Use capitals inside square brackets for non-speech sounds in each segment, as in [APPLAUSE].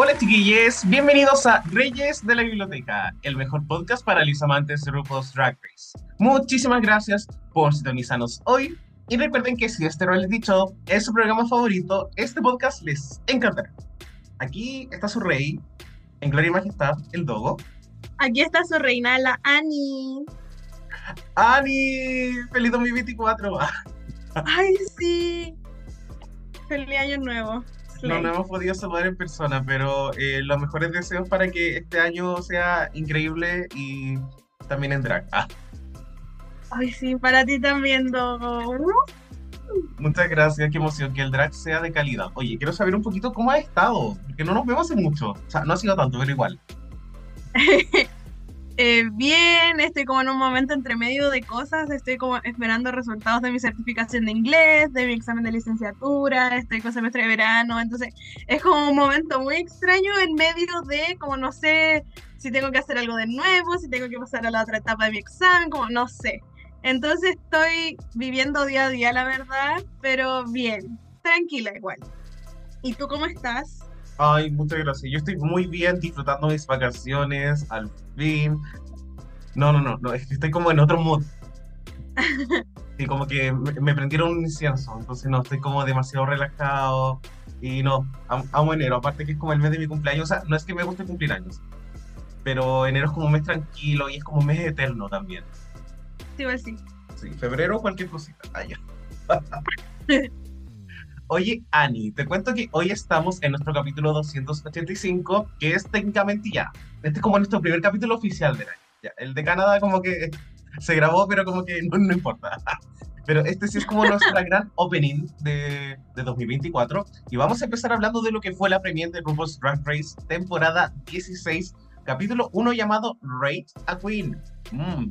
Hola chiquillos, bienvenidos a Reyes de la Biblioteca, el mejor podcast para los amantes de RuPaul's Drag Race. Muchísimas gracias por sintonizarnos hoy y recuerden que si este reality show es su programa favorito, este podcast les encantará. Aquí está su rey, en gloria y majestad, el Dogo. Aquí está su reina, la Annie. ¡Ani! ¡Feliz 2024! [LAUGHS] Ay, sí. Feliz año nuevo. No, no hemos podido saludar en persona, pero eh, los mejores deseos para que este año sea increíble y también en drag. Ah. Ay, sí, para ti también, Dogo. Muchas gracias, qué emoción que el drag sea de calidad. Oye, quiero saber un poquito cómo ha estado, porque no nos vemos hace mucho. O sea, no ha sido tanto, pero igual. [LAUGHS] Eh, bien, estoy como en un momento entre medio de cosas, estoy como esperando resultados de mi certificación de inglés, de mi examen de licenciatura, estoy con semestre de verano, entonces es como un momento muy extraño en medio de como no sé si tengo que hacer algo de nuevo, si tengo que pasar a la otra etapa de mi examen, como no sé. Entonces estoy viviendo día a día, la verdad, pero bien, tranquila igual. ¿Y tú cómo estás? Ay, muchas gracias. Yo estoy muy bien disfrutando mis vacaciones, al fin. No, no, no, no estoy como en otro mood. Y como que me, me prendieron un incienso, entonces no, estoy como demasiado relajado. Y no, am- amo enero, aparte que es como el mes de mi cumpleaños. O sea, no es que me guste cumplir años, pero enero es como un mes tranquilo y es como un mes eterno también. Sí, igual sí. Sí, febrero cualquier cosita. Ah, ya. [LAUGHS] Oye, Ani, te cuento que hoy estamos en nuestro capítulo 285, que es técnicamente ya. Este es como nuestro primer capítulo oficial del año. Ya, el de Canadá como que se grabó, pero como que no, no importa. [LAUGHS] Pero este sí es como nuestra gran opening de, de 2024. Y vamos a empezar hablando de lo que fue la premiere de RuPaul's Drag Race temporada 16, capítulo 1 llamado Rate a Queen. Mm,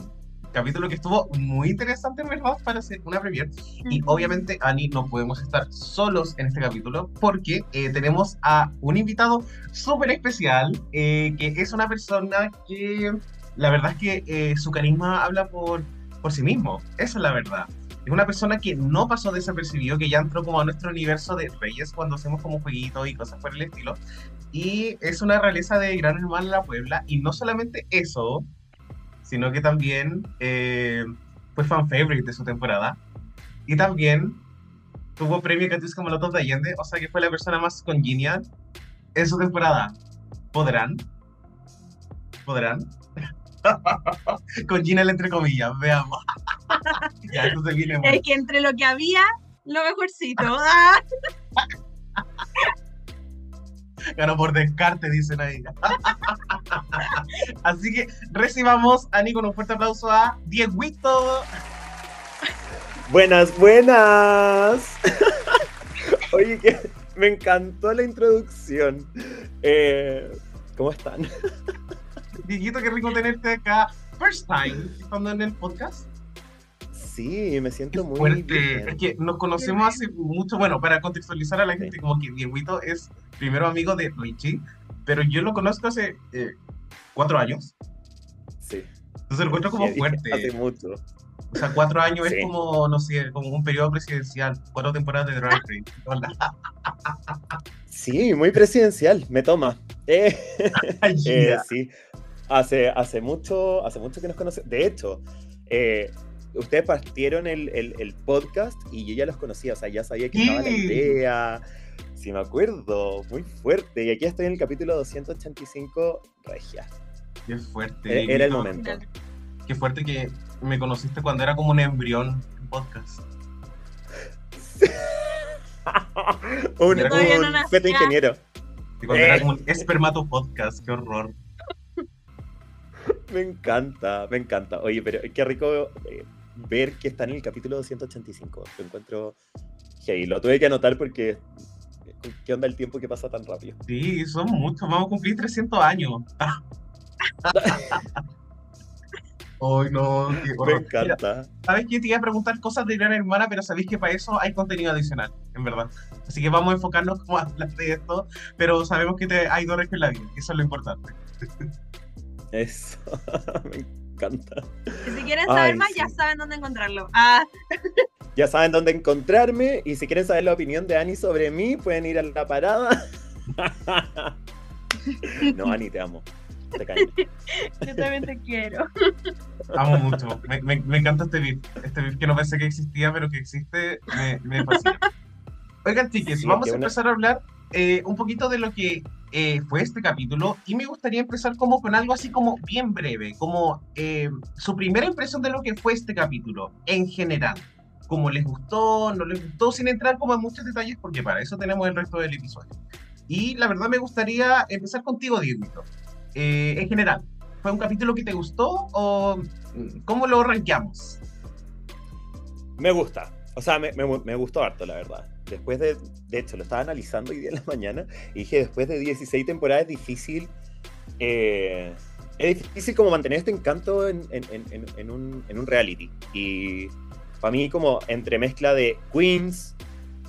capítulo que estuvo muy interesante, verdad, para ser una premiere. Y obviamente, Ani, no podemos estar solos en este capítulo porque eh, tenemos a un invitado súper especial, eh, que es una persona que la verdad es que eh, su carisma habla por, por sí mismo. Esa es la verdad. Es una persona que no pasó desapercibido, que ya entró como a nuestro universo de Reyes cuando hacemos como jueguitos y cosas por el estilo. Y es una realeza de Gran Hermano La Puebla. Y no solamente eso, sino que también eh, fue fan favorite de su temporada. Y también tuvo premio Catus como Lotos de Allende, o sea que fue la persona más congenial en su temporada. ¿Podrán? ¿Podrán? [LAUGHS] congenial entre comillas, veamos. [LAUGHS] ya, esto se viene Es que entre lo que había, lo mejorcito. [LAUGHS] Ganó por descarte, dicen ahí. [LAUGHS] Así que recibamos, Ani, con un fuerte aplauso a Dieguito. Buenas, buenas. [LAUGHS] Oye, que me encantó la introducción. Eh, ¿Cómo están? [LAUGHS] Dieguito, qué rico tenerte acá. First time estando en el podcast. Sí, me Qué siento muy fuerte. bien. Es que nos conocemos hace mucho. Bueno, para contextualizar a la gente, como que Dieguito es primero amigo de Richie, pero yo lo conozco hace eh, cuatro años. Sí. Entonces lo encuentro como Sí, fuerte. Hace mucho. O sea, cuatro años Sí. es como, no sé, como un periodo presidencial. Cuatro temporadas de Drag [LAUGHS] Race. Sí, muy presidencial, me toma. [LAUGHS] Eh, Ay, eh, sí, hace, hace, mucho, hace mucho que nos conocemos. De hecho, eh, ustedes partieron el, el- el podcast y yo ya los conocía, o sea, ya sabía que estaba la idea. Sí, me acuerdo, muy fuerte. Y aquí estoy en el capítulo 285, Regia. Qué fuerte. Eh, Era el momento. Qué fuerte que me conociste cuando era como un embrión en podcast. [LAUGHS] un no un feto ingeniero. Y cuando era Eh. como un espermato podcast. Qué horror. [LAUGHS] Me encanta, me encanta. Oye, pero qué rico eh, ver que está en el capítulo 285. Lo encuentro. Hey, lo tuve que anotar porque. ¿Qué onda el tiempo que pasa tan rápido? Sí, son muchos. Vamos a cumplir 300 años. [LAUGHS] Ay, no, qué Me. Mira, encanta. Sabes que te iba a preguntar cosas de Gran Hermana, pero sabéis que para eso hay contenido adicional, en verdad. Así que vamos a enfocarnos como a hablar de esto, pero sabemos que te hay dos en la vida, eso es lo importante. Eso. [LAUGHS] Me encanta. Y si quieren saber Ay, más, ya saben dónde encontrarlo. Ah, Ya saben dónde encontrarme y si quieren saber la opinión de Ani sobre mí, pueden ir a la parada. [LAUGHS] No, Ani, te amo. Te caí. yo también te quiero. Amo mucho. Me, me- me encanta este beat. Este beat que no pensé que existía, pero que existe, me, me fascina. Oigan, chiques, Sí, vamos a una- empezar a hablar eh, un poquito de lo que eh, fue este capítulo y me gustaría empezar como con algo así como bien breve, como eh, su primera impresión de lo que fue este capítulo en general. Como les gustó, no les gustó, sin entrar como en muchos detalles, porque para eso tenemos el resto del episodio. Y la verdad me gustaría empezar contigo, Dieguito. Eh, en general, ¿fue un capítulo que te gustó o cómo lo rankeamos? Me gusta. O sea, me, me- me gustó harto, la verdad. Después de. De hecho, lo estaba analizando hoy día en la mañana y dije: después de 16 temporadas es difícil. eh, es difícil como mantener este encanto en, un, en un reality. Y para mí, como entre mezcla de queens,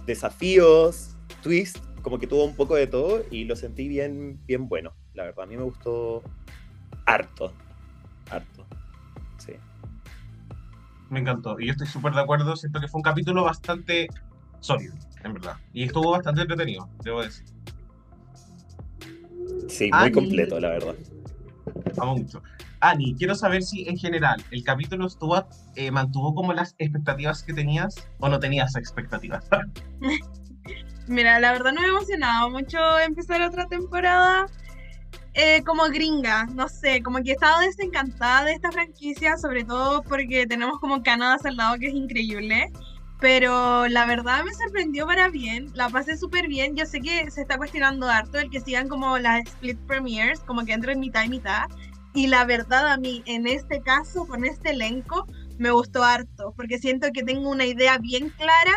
desafíos, twist, como que tuvo un poco de todo y lo sentí bien, bien bueno. La verdad, a mí me gustó harto. Harto. Sí. Me encantó. Y yo estoy súper de acuerdo. Siento que fue un capítulo bastante sólido, en verdad. Y estuvo bastante entretenido, debo decir. Sí, muy Ani. completo, la verdad. Amo mucho. Ani, quiero saber si en general el capítulo estuvo, eh, mantuvo como las expectativas que tenías o no tenías expectativas. [LAUGHS] Mira, la verdad no me ha emocionado mucho empezar otra temporada eh, como gringa, no sé, como que he estado desencantada de esta franquicia, sobre todo porque tenemos como Canadá al lado que es increíble, pero la verdad me sorprendió para bien, la pasé súper bien, yo sé que se está cuestionando harto el que sigan como las split premieres, como que entren mitad y mitad, y la verdad a mí en este caso, con este elenco, me gustó harto, porque siento que tengo una idea bien clara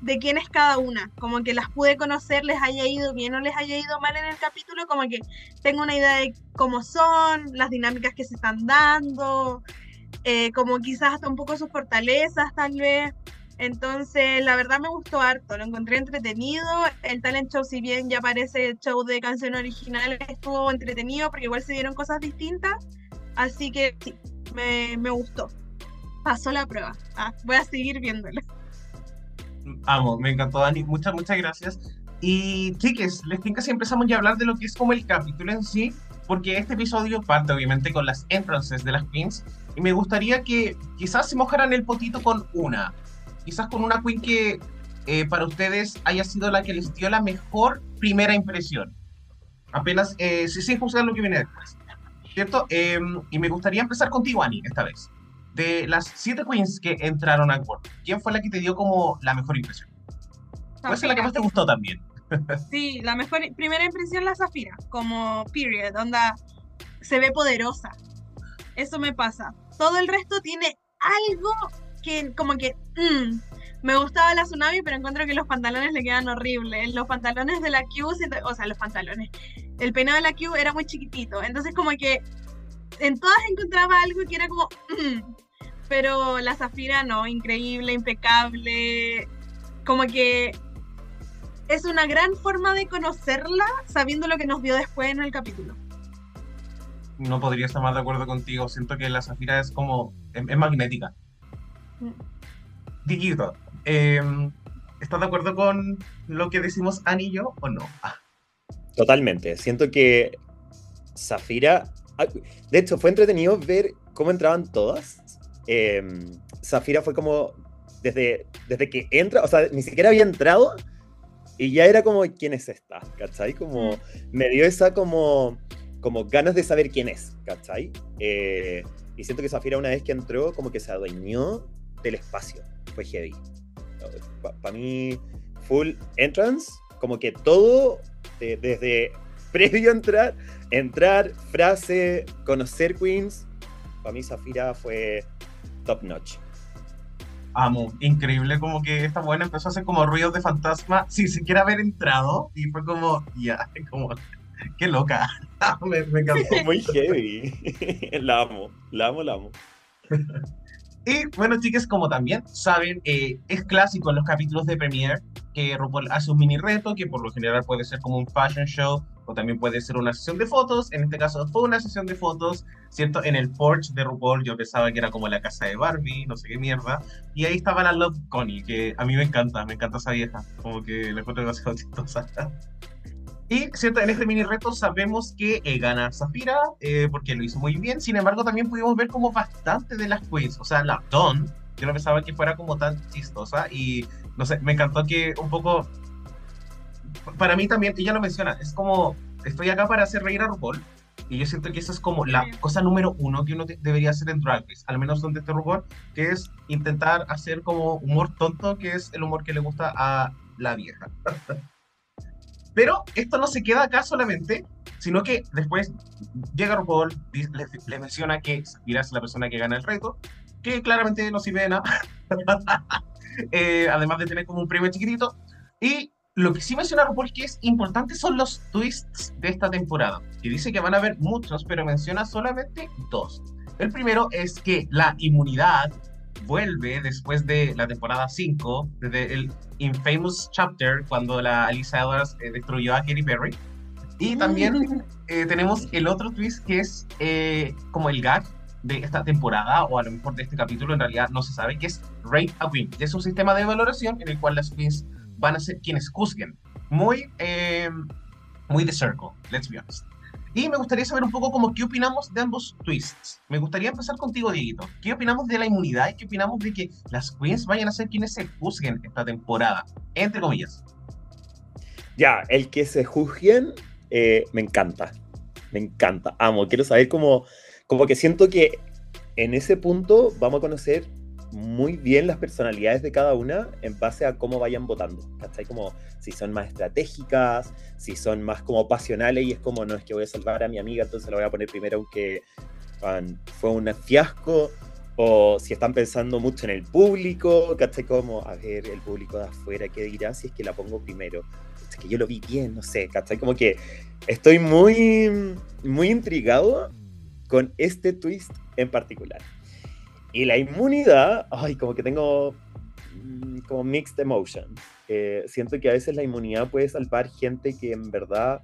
de quién es cada una, como que las pude conocer, les haya ido bien o les haya ido mal en el capítulo, como que tengo una idea de cómo son, las dinámicas que se están dando, eh, como quizás hasta un poco sus fortalezas tal vez. Entonces, la verdad me gustó harto, lo encontré entretenido. El talent show, si bien ya parece el show de canción original, estuvo entretenido porque igual se dieron cosas distintas. Así que sí, me, me gustó. Pasó la prueba. Ah, voy a seguir viéndola. Amo, me encantó, Ani. Muchas, muchas gracias. Y chiques, les tinca si empezamos ya a hablar de lo que es como el capítulo en sí, porque este episodio parte obviamente con las entrances de las queens, y me gustaría que quizás se mojaran el potito con una, quizás con una queen que eh, para ustedes haya sido la que les dio la mejor primera impresión. Apenas, eh, sí, sin juzgar lo que viene después. ¿Cierto? Em, y me gustaría empezar contigo, Ani, esta vez. De las siete queens que entraron al World, ¿quién fue la que te dio como la mejor impresión? ¿Cuál es la que más te gustó también? [LAUGHS] Sí, la mejor primera impresión la Zafira, como period, onda se ve poderosa. Eso me pasa. Todo el resto tiene algo que como que mm, me gustaba la Tsunami, pero encuentro que los pantalones le quedan horribles. Los pantalones de la Q, o sea, los pantalones. El peinado de la Q era muy chiquitito, entonces como que en todas encontraba algo que era como mm, pero la Zafira no, increíble, impecable. Como que es una gran forma de conocerla sabiendo lo que nos dio después en el capítulo. No podría estar más de acuerdo contigo. Siento que la Zafira es como. es magnética. Mm. Diguito, em, ¿estás de acuerdo con lo que decimos Ani y yo o no? Ah, Totalmente. Siento que Zafira. De hecho, fue entretenido ver cómo entraban todas. Eh, Zafira fue como. Desde, desde que entra, o sea, ni siquiera había entrado y ya era como, ¿quién es esta? ¿Cachai? Como me dio esa como, como ganas de saber quién es, ¿cachai? Eh, y siento que Zafira una vez que entró, como que se adueñó del espacio. Fue heavy. Para mí, full entrance, como que todo, de- desde [LAUGHS] previo a entrar, entrar, frase, conocer Queens, para mí Zafira fue top notch. amo, increíble como que esta buena empezó a hacer como ruidos de fantasma sin siquiera haber entrado y fue como, ya, [LAUGHS] como Qué loca. [LAUGHS] me, me encantó. Muy heavy. La amo, la amo, la amo. Y bueno, chicas, como también saben, eh, es clásico en los capítulos de Premiere que RuPaul hace un mini reto que por lo general puede ser como un fashion show o también puede ser una sesión de fotos. En este caso fue una sesión de fotos, ¿cierto? En el porch de RuPaul yo pensaba que era como la casa de Barbie, no sé qué mierda. Y ahí estaba la Love Connie, que a mí me encanta, me encanta esa vieja, como que la encuentro demasiado chistosa. Y, ¿cierto? En este mini reto sabemos que eh, gana Zafira, eh, porque lo hizo muy bien. Sin embargo, también pudimos ver como bastante de las queens. O sea, la Dawn, yo no pensaba que fuera como tan chistosa. Y, no sé, me encantó que un poco... Para mí también, ella lo menciona, es como, estoy acá para hacer reír a RuPaul. Y yo siento que esa es como la cosa número uno que uno de- debería hacer en Drag Race, al menos donde este RuPaul, que es intentar hacer como humor tonto, que es el humor que le gusta a la vieja. [LAUGHS] Pero esto no se queda acá solamente, sino que después llega RuPaul, di- le, le menciona que Shakira es la persona que gana el reto, que claramente no sirve de nada, [LAUGHS] Eh, además de tener como un premio chiquitito. Y lo que sí menciona RuPaul que es importante son los twists de esta temporada, que dice que van a haber muchos, pero menciona solamente dos. El primero es que la inmunidad vuelve después de la temporada 5, desde el Infamous Chapter, cuando la Alisa Edwards eh, destruyó a Katy Perry. Y también eh, tenemos el otro twist que es eh, como el gag de esta temporada, o a lo mejor de este capítulo, en realidad no se sabe, que es Rate a Win. Es un sistema de valoración en el cual las queens van a ser quienes juzguen. Muy, muy de circle, let's be honest. Y me gustaría saber un poco como qué opinamos de ambos twists. Me gustaría empezar contigo, Dieguito. ¿Qué opinamos de la inmunidad y qué opinamos de que las queens vayan a ser quienes se juzguen esta temporada? Entre comillas. Ya, el que se juzguen eh, me encanta. Me encanta. Amo. Quiero saber cómo. Como que siento que en ese punto vamos a conocer muy bien las personalidades de cada una en base a cómo vayan votando. ¿Cachai? Como si son más estratégicas, si son más como pasionales y es como, no es que voy a salvar a mi amiga, entonces la voy a poner primero aunque fue un fiasco. O si están pensando mucho en el público, ¿cachai? Como, a ver, el público de afuera, ¿qué dirá si es que la pongo primero? Es que yo lo vi bien, no sé, ¿cachai? Como que estoy muy, muy intrigado con este twist en particular. Y la inmunidad, ay, como que tengo mm, como mixed emotion. Eh, siento que a veces la inmunidad puede salvar gente que en verdad,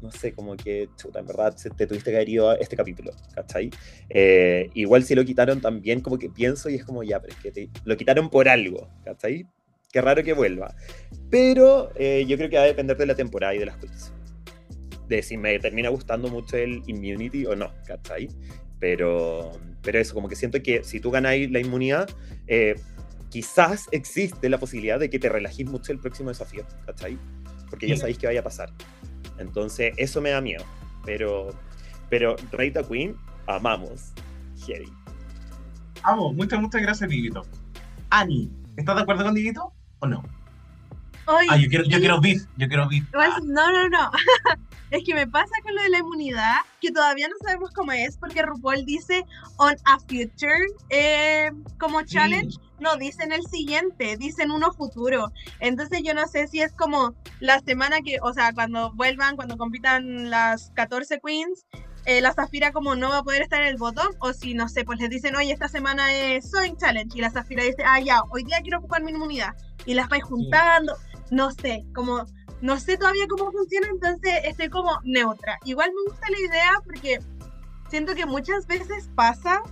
no sé, como que, chuta, en verdad te tuviste que haber a este capítulo, ¿cachai? Eh, igual si lo quitaron también, como que pienso y es como, ya, pero es que te- lo quitaron por algo, ¿cachai? Qué raro que vuelva. Pero eh, yo creo que va a depender de la temporada y de las cosas. De si me termina gustando mucho el immunity o no, ¿cachai? Pero, pero eso, como que siento que si tú ganáis la inmunidad, eh, quizás existe la posibilidad de que te relajís mucho el próximo desafío, ¿cachai? Porque ya sabéis que vaya a pasar. Entonces, eso me da miedo. Pero, pero Reita Queen, amamos. Heavy. Amo, muchas, muchas gracias, Dieguito. Ani, ¿estás de acuerdo con Dieguito o no? Ay, Ah, yo quiero, yo quiero beef, yo quiero beef. No, no, no. [LAUGHS] es que me pasa con lo de la inmunidad, que todavía no sabemos cómo es, porque RuPaul dice on a future eh, como challenge, no dicen el siguiente, dicen uno futuro. Entonces yo no sé si es como la semana que, o sea, cuando vuelvan, cuando compitan las 14 queens, eh, la Zafira como no va a poder estar en el bottom, o si no sé, pues les dicen, oye, esta semana es Sewing Challenge, y la Zafira dice, ah, ya, hoy día quiero ocupar mi inmunidad, y las vais juntando, no sé, como no sé todavía cómo funciona, entonces estoy como neutra. Igual me gusta la idea porque siento que muchas veces pasa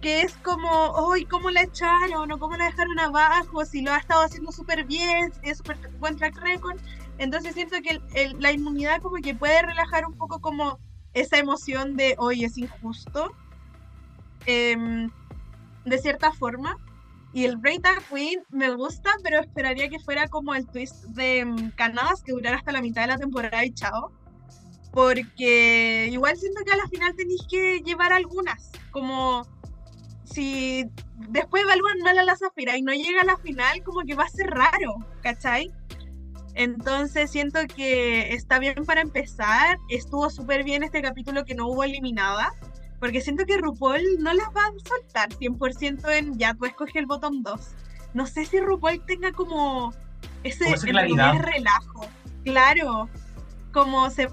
que es como, ¡ay, cómo la echaron! o cómo la dejaron abajo, si lo ha estado haciendo súper bien, es súper buen track record. Entonces siento que la inmunidad como que puede relajar un poco como esa emoción de, hoy es injusto, em, de cierta forma. Y el Break Queen me gusta, pero esperaría que fuera como el twist de mm, Canadas, que durara hasta la mitad de la temporada y chao. Porque igual siento que a la final tenéis que llevar algunas. Como si después evalúan mal a la Zafira y no llega a la final, como que va a ser raro, ¿cachai? Entonces siento que está bien para empezar. Estuvo súper bien este capítulo que no hubo eliminada. Porque siento que RuPaul no las va a soltar 100% en ya, tú escoges el botón 2. No sé si RuPaul tenga como ese comillas, relajo. Claro. como se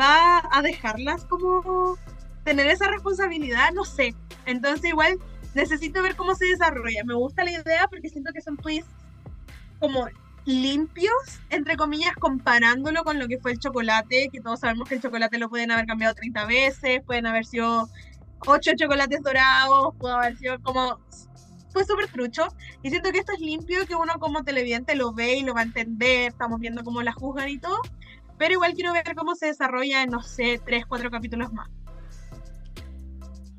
va a dejarlas como tener esa responsabilidad, no sé. Entonces igual necesito ver cómo se desarrolla. Me gusta la idea porque siento que son twists como limpios, entre comillas, comparándolo con lo que fue el chocolate, que todos sabemos que el chocolate lo pueden haber cambiado 30 veces, pueden haber sido 8 chocolates dorados, puede haber sido como... Fue súper trucho y siento que esto es limpio, que uno como televidente lo ve y lo va a entender, estamos viendo cómo la juzgan y todo, pero igual quiero ver cómo se desarrolla en, no sé, 3, 4 capítulos más.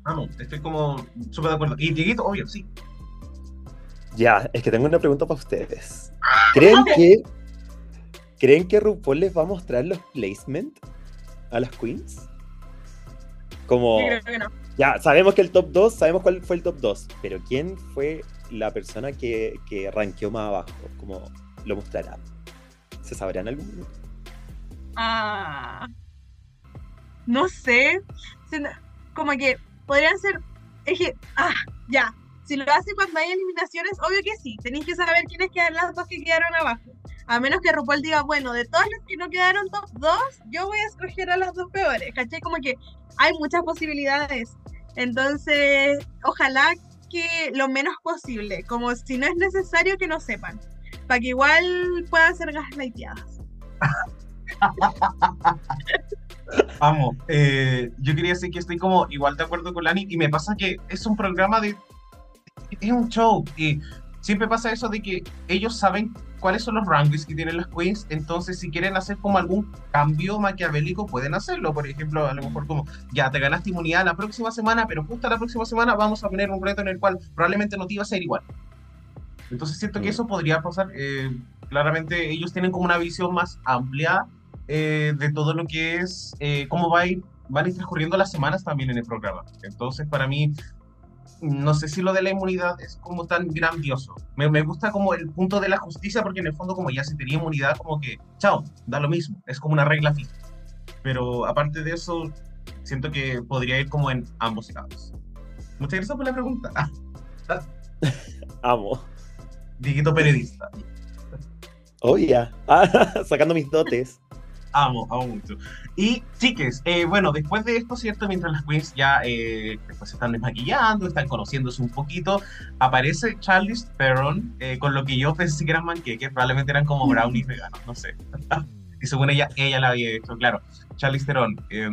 Vamos, estoy como súper de acuerdo. Y Dieguito, obvio, sí. Ya, es que tengo una pregunta para ustedes. ¿Creen que, ¿Creen que RuPaul les va a mostrar los placement a las queens? Como, Yo creo que no. ya, sabemos que el top 2, sabemos cuál fue el top 2, pero ¿quién fue la persona que, que rankeó más abajo? Como lo mostrará. ¿Se sabrá en algún momento? Ah, no sé. Como que podrían ser. Es que, ah, ya. Si lo hace cuando hay eliminaciones, obvio que sí. Tenéis que saber quiénes quedan las dos que quedaron abajo. A menos que RuPaul diga, bueno, de todas las que no quedaron top 2, yo voy a escoger a las dos peores. ¿Cachai? Como que hay muchas posibilidades. Entonces, ojalá que lo menos posible. Como si no es necesario que no sepan. Para que igual puedan ser gaslighteadas. [LAUGHS] Vamos, eh, yo quería decir que estoy como igual de acuerdo con Lani y me pasa que es un programa de... Es un show y siempre pasa eso de que ellos saben cuáles son los rankings que tienen las queens, entonces si quieren hacer como algún cambio maquiavélico pueden hacerlo, por ejemplo, a lo mejor como ya te ganaste inmunidad la próxima semana, pero justo la próxima semana vamos a poner un reto en el cual probablemente no te iba a ser igual. Entonces siento que eso podría pasar, eh, claramente ellos tienen como una visión más amplia eh, de todo lo que es eh, cómo va a ir, van a ir transcurriendo las semanas también en el programa. Entonces, para mí, no sé si lo de la inmunidad es como tan grandioso. Me, me gusta como el punto de la justicia, porque en el fondo, como ya se tenía inmunidad, como que, chao, da lo mismo, es como una regla fija. Pero aparte de eso, siento que podría ir como en ambos lados. Muchas gracias por la pregunta. [LAUGHS] Amo. Dieguito periodista. Oh. Ah, [LAUGHS] sacando mis dotes. Amo, amo mucho. Y chiques, eh, bueno, después de esto, ¿cierto? Mientras las queens ya eh, después se están desmaquillando, están conociéndose un poquito, aparece Charlize Theron eh, con lo que yo pensé que eran manqueques, probablemente eran como brownies veganos, no sé. [LAUGHS] y según ella, ella la había hecho, claro. Charlize Theron, eh,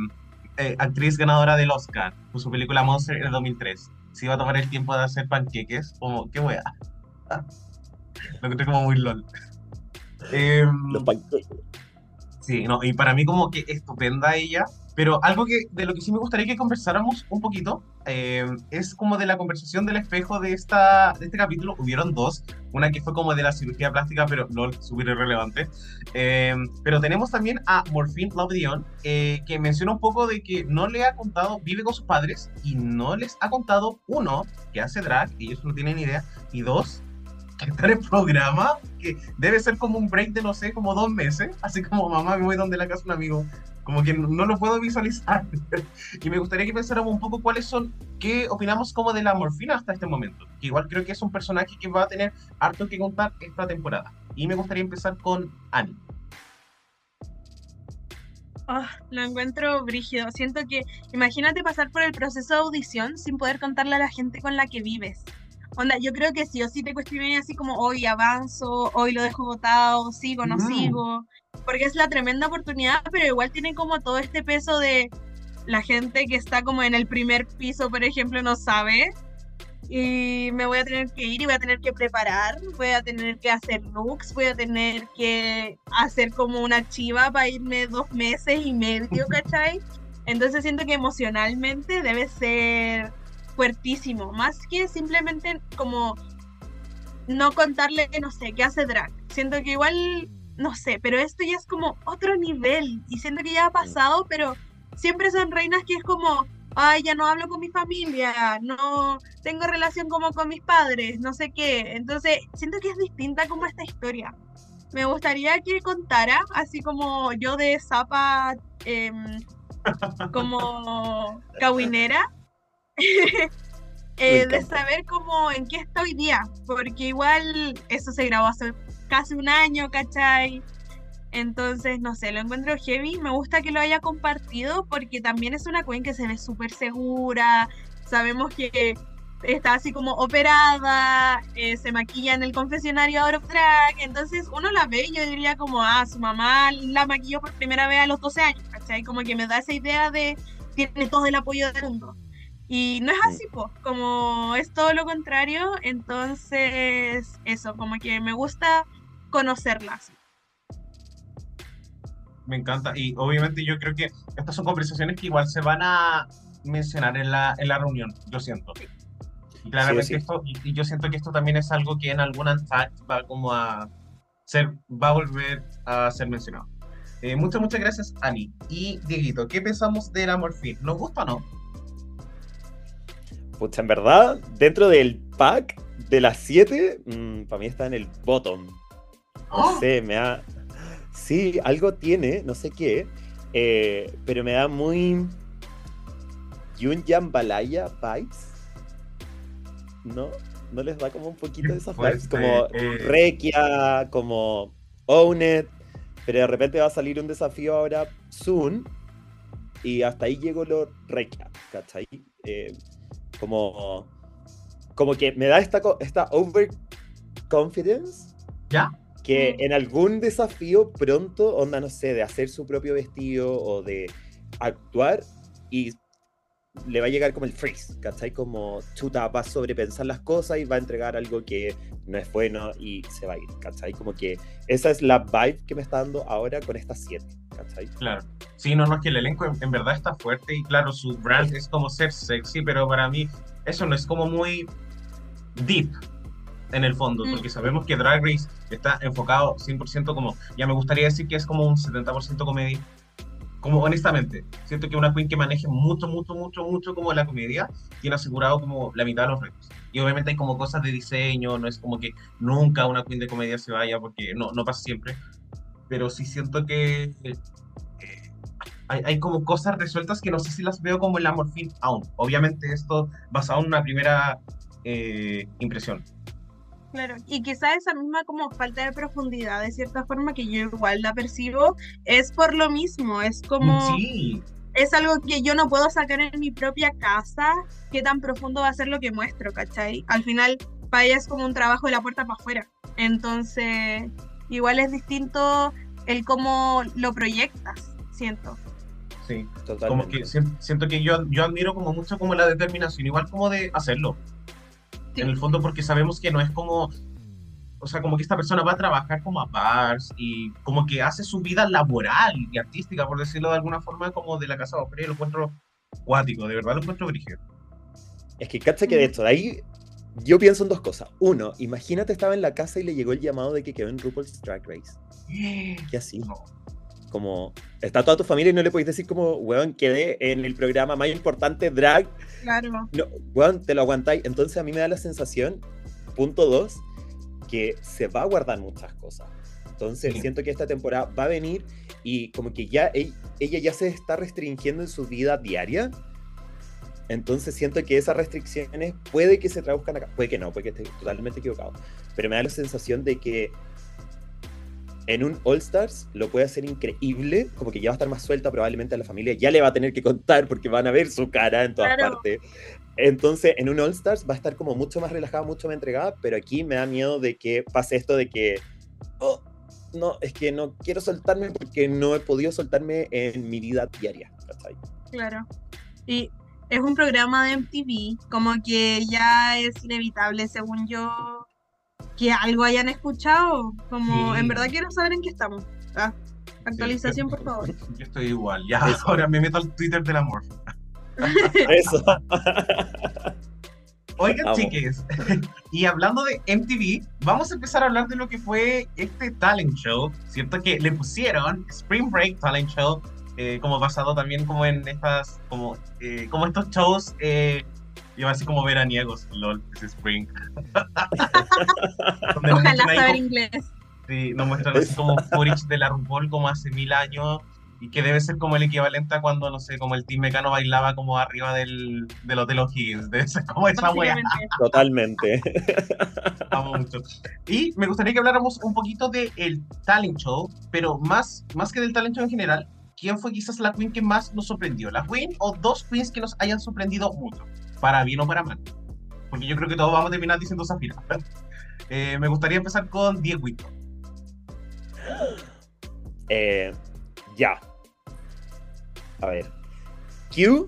eh, actriz ganadora del Oscar por su película Monster en el 2003. Se iba a tomar el tiempo de hacer panqueques, como, qué wea. [LAUGHS] lo encontré como muy lol. Em, Los panqueques. Sí, no, y para mí como que estupenda ella, pero algo que de lo que sí me gustaría que conversáramos un poquito eh, es como de la conversación del espejo de, esta, de este capítulo, hubieron dos, una que fue como de la cirugía plástica, pero no súper irrelevante, Eh, pero tenemos también a Morphine Love Dion, eh, que menciona un poco de que no le ha contado, vive con sus padres y no les ha contado, uno, que hace drag, ellos no tienen idea, y dos, está en programa, que debe ser como un break de, no sé, como dos meses, así como mamá, me voy donde la casa un amigo, como que no, lo puedo visualizar. [LAUGHS] y me gustaría que pensáramos un poco cuáles son, qué opinamos como de la morfina hasta este momento, que igual creo que es un personaje que va a tener harto que contar esta temporada. Y me gustaría empezar con Annie. Ah, lo encuentro brígido. Siento que, imagínate pasar por el proceso de audición sin poder contarle a la gente con la que vives. Onda, yo creo que sí o sí te cuestionaría así como, hoy avanzo, hoy lo dejo botado, sigo, no Mm. sigo. Porque es la tremenda oportunidad, pero igual tiene como todo este peso de la gente que está como en el primer piso, por ejemplo, no sabe. Y me voy a tener que ir y voy a tener que preparar, voy a tener que hacer looks, voy a tener que hacer como una chiva para irme dos meses y medio, [LAUGHS] ¿cachai? Entonces siento que emocionalmente debe ser fuertísimo, más que simplemente como no contarle, no sé, qué hace drag. Siento que igual, no sé, pero esto ya es como otro nivel y siento que ya ha pasado, pero siempre son reinas que es como, ay, ya no hablo con mi familia, no tengo relación como con mis padres, no sé qué. Entonces, siento que es distinta como esta historia. Me gustaría que contara, así como yo de Zapa, em, como [LAUGHS] Cawinera, [LAUGHS] eh, de saber cómo en qué está hoy día, porque igual eso se grabó hace casi un año, ¿cachai? Entonces, no sé, lo encuentro heavy. Me gusta que lo haya compartido porque también es una queen que se ve súper segura. Sabemos que está así como operada, eh, se maquilla en el confesionario Out of Drag. Entonces, uno la ve y yo diría como, ah, su mamá la maquilló por primera vez a los 12 años, ¿cachai? Como que me da esa idea de tiene todo el apoyo del mundo. Y no es así, pues, como es todo lo contrario, entonces eso, como que me gusta conocerlas. Me encanta. Y obviamente yo creo que estas son conversaciones que igual se van a mencionar en la, en la reunión, yo siento. Y claramente Sí, sí. esto, y, y yo siento que esto también es algo que en algún untact va como a ser, va a volver a ser mencionado. Eh, muchas, muchas gracias, Ani. Y Dieguito, ¿qué pensamos del Amorfin? ¿Nos gusta o no? Pucha, en verdad, dentro del pack de las 7, para mí está en el bottom. No ¡Oh! sé, me da. Sí, algo tiene, no sé qué, eh, pero me da muy. Yun Balaya vibes. ¿No? ¿No les da como un poquito de esas vibes? Como eh. Requia, como Own It, pero de repente va a salir un desafío ahora soon. Y hasta ahí llegó lo Requia, ¿cachai? Eh, como, como que me da esta, esta overconfidence ¿Ya? que en algún desafío pronto, onda, no sé, de hacer su propio vestido o de actuar y le va a llegar como el freeze, ¿cachai? Como chuta, va a sobrepensar las cosas y va a entregar algo que no es bueno y se va a ir, ¿cachai? Como que esa es la vibe que me está dando ahora con estas siete, ¿cachai? Claro. Sí, no, no, es que el elenco en, en verdad está fuerte y claro, su brand es como ser sexy, pero para mí eso no es como muy deep en el fondo, Mm. porque sabemos que Drag Race está enfocado 100% como, ya me gustaría decir que es como un 70% comedia, como honestamente, siento que una queen que maneje mucho, mucho, mucho, mucho como la comedia, tiene asegurado como la mitad de los retos. Y obviamente hay como cosas de diseño, no es como que nunca una queen de comedia se vaya, porque no, no pasa siempre, pero sí siento que eh, hay, hay como cosas resueltas que no sé si las veo como en la morfín aún. Obviamente esto basado en una primera eh, impresión. Claro, y quizá esa misma como falta de profundidad, de cierta forma, que yo igual la percibo, es por lo mismo, es como, Sí, es algo que yo no puedo sacar en mi propia casa, qué tan profundo va a ser lo que muestro, ¿cachai? Al final, para ella es como un trabajo de la puerta para afuera, entonces, igual es distinto el cómo lo proyectas, siento. sí. Como Totalmente. que sien- siento que yo, yo admiro como mucho como la determinación, igual como de hacerlo. Sí. En el fondo porque sabemos que no es como, o sea, como que esta persona va a trabajar como a bars y como que hace su vida laboral y artística, por decirlo de alguna forma, como de la casa de y lo encuentro cuático, de verdad lo encuentro brígido. Es que cacha que de esto, de ahí yo pienso en dos cosas. Uno, imagínate estaba en la casa y le llegó el llamado de que quedó en RuPaul's Drag Race. [GASPS] ¿Qué así? Como está toda tu familia y no le podéis decir como, weón, quedé en el programa más importante drag. Claro. No, weón, te lo aguantáis. Entonces a mí me da la sensación, punto dos, que se va a guardar muchas cosas. Entonces Sí. siento que esta temporada va a venir y como que ya ella, ella ya se está restringiendo en su vida diaria. Entonces siento que esas restricciones puede que se traduzcan acá. Puede que no, puede que esté totalmente equivocado. Pero me da la sensación de que en un All Stars lo puede hacer increíble, como que ya va a estar más suelta, probablemente a la familia ya le va a tener que contar porque van a ver su cara en todas Claro. partes. Entonces, en un All Stars va a estar como mucho más relajada, mucho más entregada, pero aquí me da miedo de que pase esto de que, oh, no, es que no quiero soltarme porque no he podido soltarme en mi vida diaria. ¿cachai? Claro. Y es un programa de MTV, como que ya es inevitable, según yo, que algo hayan escuchado. Como Sí. en verdad quiero saber en qué estamos. Ah, actualización, por favor. Yo estoy igual, ya Eso. [LAUGHS] ahora me meto al Twitter del amor. Eso. [LAUGHS] Oigan, Vamos. chiques, [LAUGHS] y hablando de MTV, vamos a empezar a hablar de lo que fue este talent show, ¿cierto? Que le pusieron Spring Break Talent Show, eh, como basado también como en estas, como, eh, como estos shows, eh, iba así como veraniegos, lol, es Spring. [LAUGHS] Donde nos Ojalá saber como- inglés. Sí, nos muestran así como [LAUGHS] footage de la RuPaul como hace mil años Y que debe ser como el equivalente a cuando, no sé, como el Team Mecano bailaba como arriba del, del Hotel O'Higgins. Debe ser como esa wea. Totalmente. Amo mucho. Y me gustaría que habláramos un poquito del talent show, pero más, más que del talent show en general, ¿quién fue quizás la queen que más nos sorprendió? ¿La queen o dos queens que nos hayan sorprendido mucho? Para bien o para mal. Porque yo creo que todos vamos a terminar diciendo Zafira. Eh, me gustaría empezar con Dieguito. Eh, ya. A ver. Q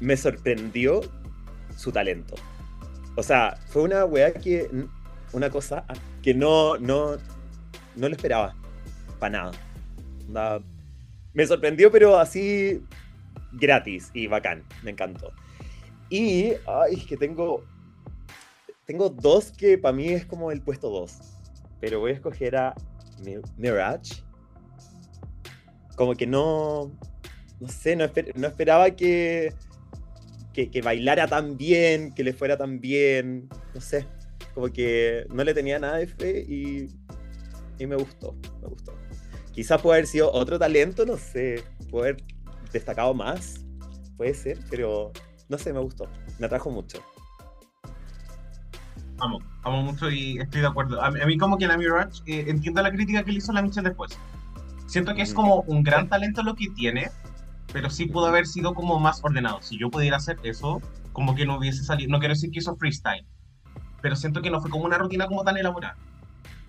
me sorprendió su talento. O sea, fue una weá que. Una cosa que no, no, no lo esperaba. Para nada. Me sorprendió, pero así gratis y bacán. Me encantó. Y, ay, que tengo. Tengo dos que para mí es como el puesto dos. Pero voy a escoger a Mi- Mirage. Como que no. No sé, no, esper- no esperaba que, que. que bailara tan bien, que le fuera tan bien. No sé. Como que no le tenía nada de fe y. Y me gustó. Me gustó. Quizás puede haber sido otro talento, no sé. Puede haber destacado más. Puede ser, pero. No sé, me gustó. Me atrajo mucho. Amo, amo mucho y estoy de acuerdo. A mí, a mí como que la Mirage, eh, entiendo la crítica que le hizo la Michelle después. Siento que es como un gran talento lo que tiene, pero sí pudo haber sido como más ordenado. Si yo pudiera hacer eso, como que no hubiese salido, no quiero decir que hizo freestyle, pero siento que no fue como una rutina como tan elaborada.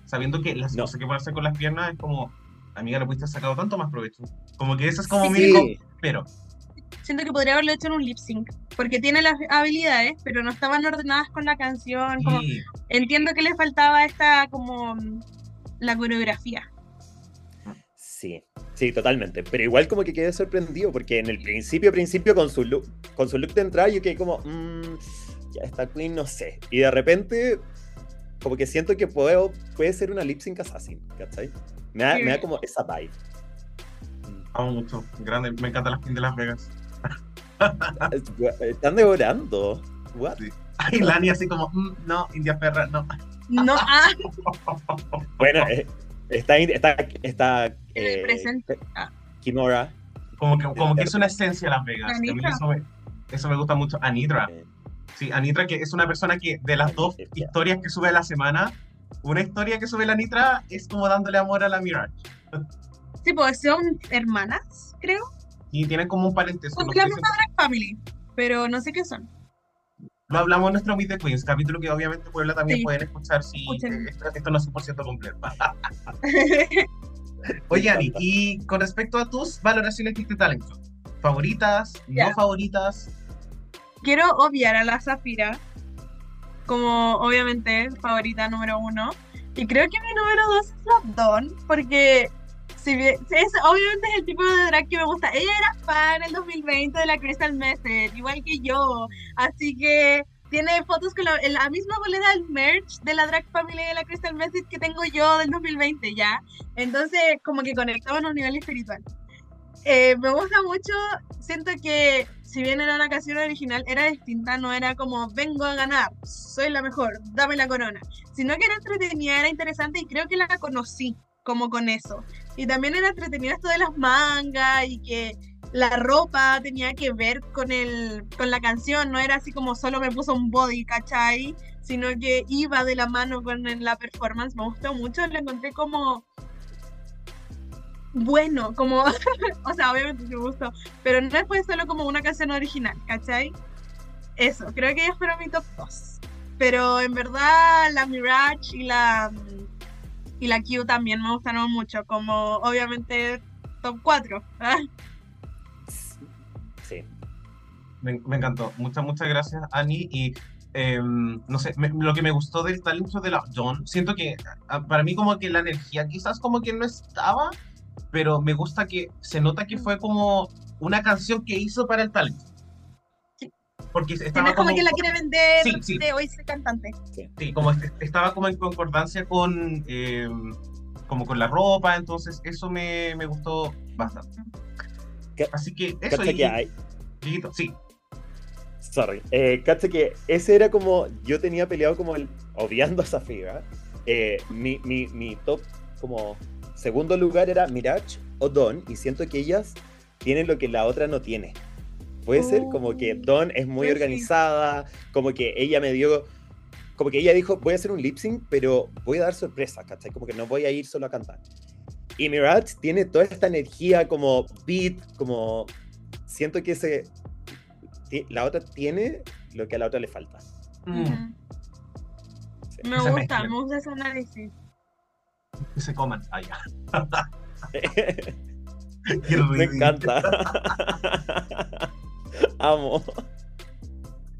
Sabiendo que las No. cosas que puede hacer con las piernas es como, amiga, le pudiste haber sacado tanto más provecho. Como que ese es como mi Sí. pero. Siento que podría haberlo hecho en un lip sync, porque tiene las habilidades, pero no estaban ordenadas con la canción. Como, Sí, entiendo que le faltaba esta como mm, la coreografía. Sí, sí, totalmente. Pero igual como que quedé sorprendido porque en el principio, principio con su look, con su look de entrada yo quedé como, "Mm, ya esta queen no sé. Y de repente como que siento que puedo, puede ser una lip sync assassin, ¿cachai? Me da, Sí. me da como esa vibe. amo mucho. Grande, me encantan las queens de Las Vegas. [LAUGHS] Están devorando. What? Sí. Ay, Lani así como, "Mm, no, India Ferra, no. No, [LAUGHS] ah, Bueno, eh, está, está, está eh, presente. Ah. Kimura. Como que, como que es una esencia de Las Vegas. Anitra. eso, me, eso me gusta mucho. Anitra. eh, Sí, Anitra, que es una persona que de las dos historias que sube a la semana, una historia que sube la Anitra es como dándole amor a la Mirage. sí, pues son hermanas, creo. Y tienen como un parentesco. La misma Drag Family, pero no sé qué son. Lo hablamos en nuestro Meet the Queens, capítulo que obviamente Puebla también Sí. pueden escuchar si eh, esto, esto no es 100% completo. [LAUGHS] Oye, Ani, y con respecto a tus valoraciones de este talento, ¿favoritas? ¿No favoritas? Quiero obviar a la Zafira como obviamente favorita número uno. Y creo que mi número dos es la Dawn, porque si bien, es, obviamente es el tipo de drag que me gusta. Ella era fan en el 2020 de la Crystal Method, igual que yo. Así que tiene fotos con la, la misma bolera del merch de la drag family de la Crystal Method que tengo yo del 2020 ya. Entonces, como que conectaban a un nivel espiritual. Eh, me gusta mucho, siento que si bien era una canción original, era distinta, no era como vengo a ganar, soy la mejor, dame la corona, sino que era entretenida, era interesante y creo que la conocí como con eso. Y también era entretenida esto de las mangas y que la ropa tenía que ver con, el, con la canción, no era así como solo me puso un body, ¿cachai? Sino que iba de la mano con la performance, me gustó mucho, lo encontré como bueno, como, [LAUGHS] o sea, obviamente me gustó, pero no fue solo como una canción original, ¿cachai? Eso, creo que ellos fueron mi top 2. Pero en verdad la Mirage y la y la Q también me gustaron mucho, como obviamente top 4. [LAUGHS] Sí. Me, me encantó. Muchas, muchas gracias, Ani. Y em, no sé, me- lo que me gustó del talento de la John, siento que a- para mí como que la energía quizás como que no estaba, pero me gusta que se nota que fue como una canción que hizo para el talento. Sí. Porque No estaba es como como, que la quiere vender Sí, sí. de hoy soy cantante. sí, como est- estaba como en concordancia con, em, como con la ropa, entonces eso me, me gustó bastante. ¿Qué- Así que eso, Cacha y, que hay, Dieguito, sí, Sorry. Eh, cacha que ese era como. Yo tenía peleado como el. Obviando a Zafira. eh, mi, mi, mi top como segundo lugar era Mirage o Don, y siento que ellas tienen lo que la otra no tiene. Puede ser como que Oh, Don es muy pues sí. organizada, como que ella me dio, como que ella dijo, voy a hacer un lip sync, pero voy a dar sorpresa, ¿cachai? Como que no voy a ir solo a cantar. Y Mirage tiene toda esta energía como beat, como siento que ti- la otra tiene lo que a la otra le falta. Mm. Sí. Me gusta, me gusta ese análisis. Que se coman. Ah, [LAUGHS] Me encanta. Amo.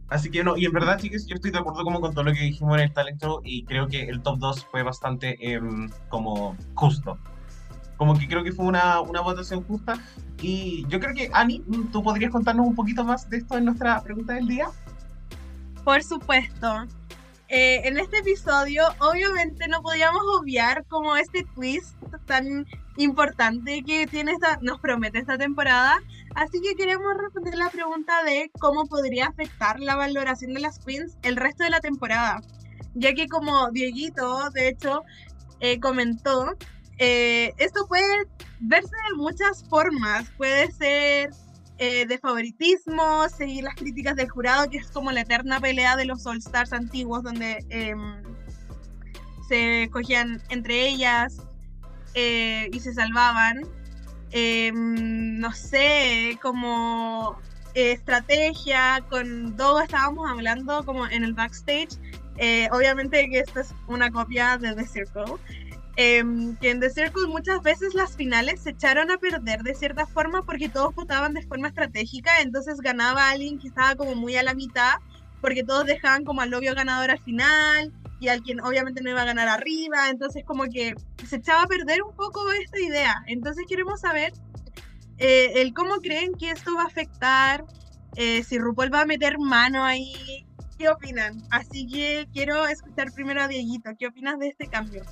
Así que no, y en verdad, chicos, yo estoy de acuerdo como con todo lo que dijimos en el talento y creo que el top 2 fue bastante em, como justo. Como que creo que fue una, una votación justa. Y yo creo que, Ani, ¿tú podrías contarnos un poquito más de esto en nuestra pregunta del día? Por supuesto. Eh, en este episodio, obviamente, no podíamos obviar como este twist tan importante que tiene esta, nos promete esta temporada. Así que queremos responder la pregunta de cómo podría afectar la valoración de las queens el resto de la temporada. Ya que como Dieguito, de hecho, eh, comentó, eh, esto puede verse de muchas formas. Puede ser eh, de favoritismo, seguir las críticas del jurado, que es como la eterna pelea de los All Stars antiguos, donde em, se cogían entre ellas eh, y se salvaban. Em, no sé, como eh, estrategia, con Dogo estábamos hablando como en el backstage. Eh, obviamente que esto es una copia de The Circle. Em, que en The Circle muchas veces las finales se echaron a perder de cierta forma porque todos votaban de forma estratégica, entonces ganaba alguien que estaba como muy a la mitad, porque todos dejaban como al obvio ganador al final y al quien obviamente no iba a ganar arriba, entonces como que se echaba a perder un poco esta idea. Entonces queremos saber eh, el cómo creen que esto va a afectar, eh, si RuPaul va a meter mano ahí, ¿qué opinan? Así que quiero escuchar primero a Dieguito, ¿qué opinas de este cambio?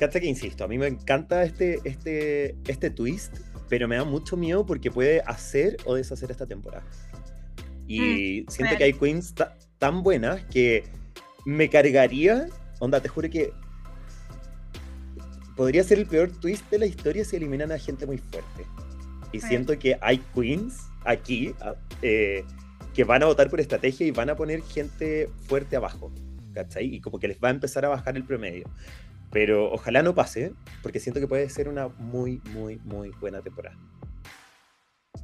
Cacha que insisto, a mí me encanta este, este, este twist, pero me da mucho miedo porque puede hacer o deshacer esta temporada. Y siento real. que hay queens ta- tan buenas que me cargaría. Onda, te juro que podría ser el peor twist de la historia si eliminan a gente muy fuerte. Y siento que hay queens aquí eh, que van a votar por estrategia y van a poner gente fuerte abajo. ¿Cachai? Y como que les va a empezar a bajar el promedio. Pero ojalá no pase, porque siento que puede ser una muy, muy, muy buena temporada.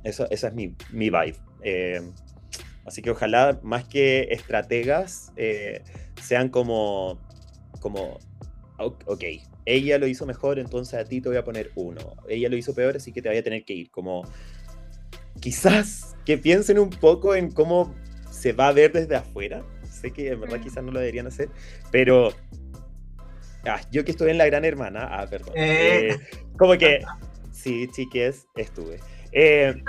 Eso, esa es mi, mi vibe. Eh, así que ojalá más que estrategas eh, sean como, como, ok, ella lo hizo mejor, entonces a ti te voy a poner uno. Ella lo hizo peor, así que te voy a tener que ir. Como quizás que piensen un poco en cómo se va a ver desde afuera. Sé que en verdad Mm. quizás no lo deberían hacer, pero ah, yo que estuve en la gran hermana, ah, perdón. Eh. eh, como que, sí, chiques, estuve. Eh,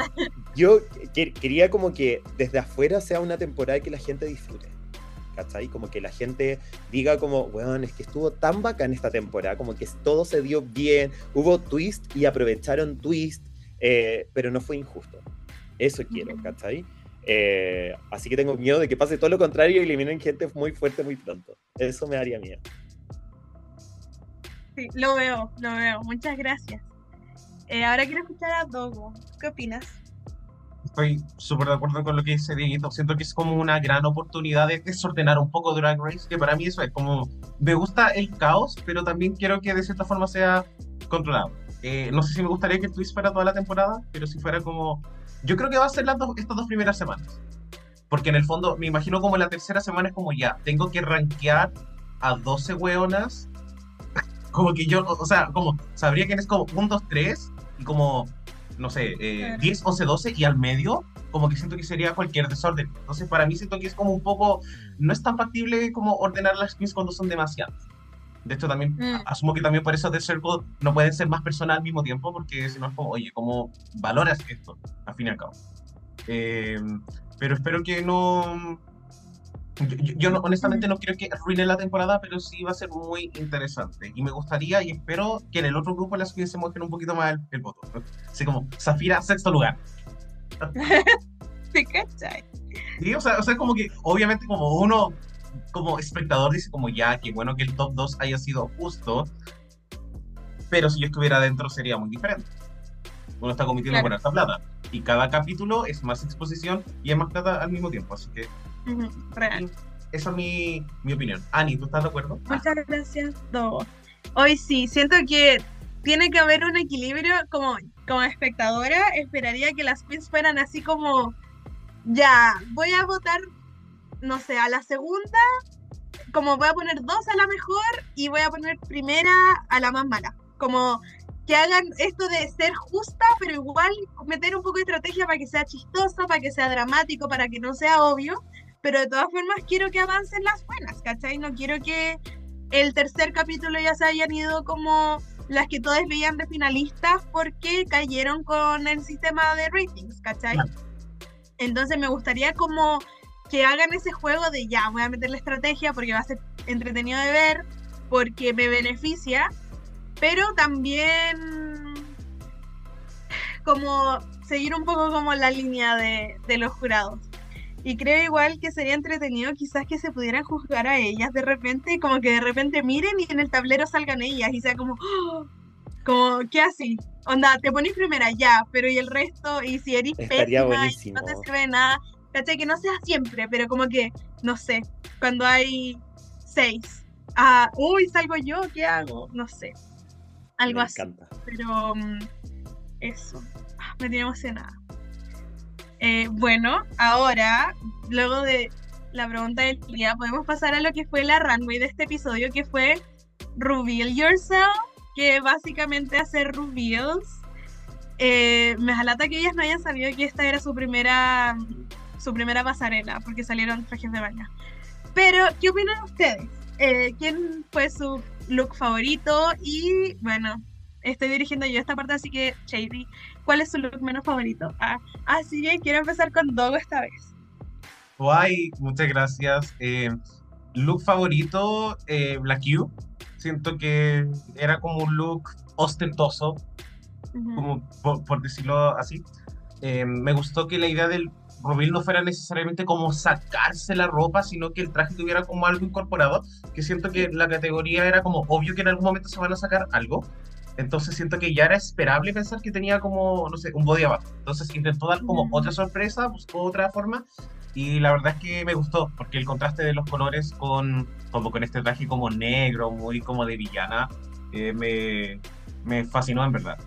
yo que- quería como que desde afuera sea una temporada que la gente disfrute. ¿Cachai? Como que la gente diga como, weón, es que estuvo tan bacán esta temporada, como que todo se dio bien, hubo twist y aprovecharon twist, eh, pero no fue injusto. Eso quiero, Ujú. ¿cachai? Eh, así que tengo miedo de que pase todo lo contrario y eliminen gente muy fuerte muy pronto. Eso me daría miedo. Sí, lo veo, lo veo. Muchas gracias. Eh, ahora quiero escuchar a Dogo. ¿Qué opinas? Estoy súper de acuerdo con lo que dice Dieguito. Siento que es como una gran oportunidad de desordenar un poco Drag Race, que para mí eso es como, me gusta el caos, pero también quiero que de cierta forma sea controlado. Eh, no sé si me gustaría que el twist fuera toda la temporada, pero si fuera como, yo creo que va a ser las dos, estas dos primeras semanas. Porque en el fondo, me imagino como la tercera semana es como ya, tengo que rankear a 12 weonas. Como que yo, o sea, como sabría quién es como 1, 2, 3 y como, no sé, eh, Claro. 10, 11, 12 y al medio, como que siento que sería cualquier desorden. Entonces, para mí siento que es como un poco, no es tan factible como ordenar las queens cuando son demasiadas. De hecho, también Mm. asumo que también por eso The Circle no pueden ser más personas al mismo tiempo, porque si no es como, oye, ¿cómo valoras esto? Al fin y al cabo. Eh, pero espero que no. Yo, yo- no- honestamente no quiero que arruine la temporada, pero sí va a ser muy interesante. Y me gustaría y espero que en el otro grupo las se muestren un poquito más el, el voto. ¿no? Así como, Zafira, sexto lugar. [LAUGHS] ¿Te cachai? Sí, o sea, o sea, como que obviamente como uno como espectador dice como ya, qué bueno que el top 2 haya sido justo, pero si yo estuviera adentro sería muy diferente. Uno está compitiendo Claro. por esta plata. Y cada capítulo es más exposición y es más plata al mismo tiempo. Así que Ujú, Real. esa es mi, mi opinión. Ani, ¿tú estás de acuerdo? Muchas gracias, Do. Hoy sí, siento que tiene que haber un equilibrio como, como espectadora. Esperaría que las queens fueran así como, ya, voy a votar, no sé, a la segunda, como voy a poner dos a la mejor y voy a poner primera a la más mala. Como que hagan esto de ser justa, pero igual meter un poco de estrategia para que sea chistosa, para que sea dramático, para que no sea obvio. Pero de todas formas quiero que avancen las buenas, ¿cachai? No quiero que el tercer capítulo ya se hayan ido como las que todos veían de finalistas porque cayeron con el sistema de ratings, ¿cachai? Entonces me gustaría como que hagan ese juego de ya, voy a meter la estrategia porque va a ser entretenido de ver, porque me beneficia, pero también como seguir un poco como la línea de, de los jurados. Y creo igual que sería entretenido quizás que se pudieran juzgar a ellas de repente, como que de repente miren y en el tablero salgan ellas y sea como, ¡oh! como, ¿qué así? Onda, te ponís primera ya, pero y el resto, y si eres Estaría pésima y no te sirve de nada, ¿cachai? Que no sea siempre, pero como que, no sé, cuando hay seis, ah, uy, salgo yo, ¿qué hago? No sé, algo Me así, encanta. pero mm, eso, ah, me tiene emocionada. Eh, bueno, ahora, luego de la pregunta del día, podemos pasar a lo que fue la runway de este episodio, que fue Reveal Yourself, que básicamente hacer reveals. Eh, me jalata que ellas no hayan sabido que esta era su primera su primera pasarela, porque salieron trajes de baño. Pero, ¿qué opinan ustedes? Eh, ¿Quién fue su look favorito? Y bueno, estoy dirigiendo yo esta parte, así que, Shady, ¿cuál es su look menos favorito? Ah, así que quiero empezar con Dogo esta vez. Guay, muchas gracias. Eh, look favorito, eh, Black U. Siento que era como un look ostentoso, como por, por decirlo así. Eh, me gustó que la idea del reveal no fuera necesariamente como sacarse la ropa, sino que el traje tuviera como algo incorporado, que siento que la categoría era como obvio que en algún momento se van a sacar algo. Entonces siento que ya era esperable pensar que tenía como, no sé, un body abajo. Entonces intentó dar como otra sorpresa, buscó otra forma. Y la verdad es que me gustó, porque el contraste de los colores con, como con este traje como negro, muy como de villana, eh, me, me fascinó en verdad.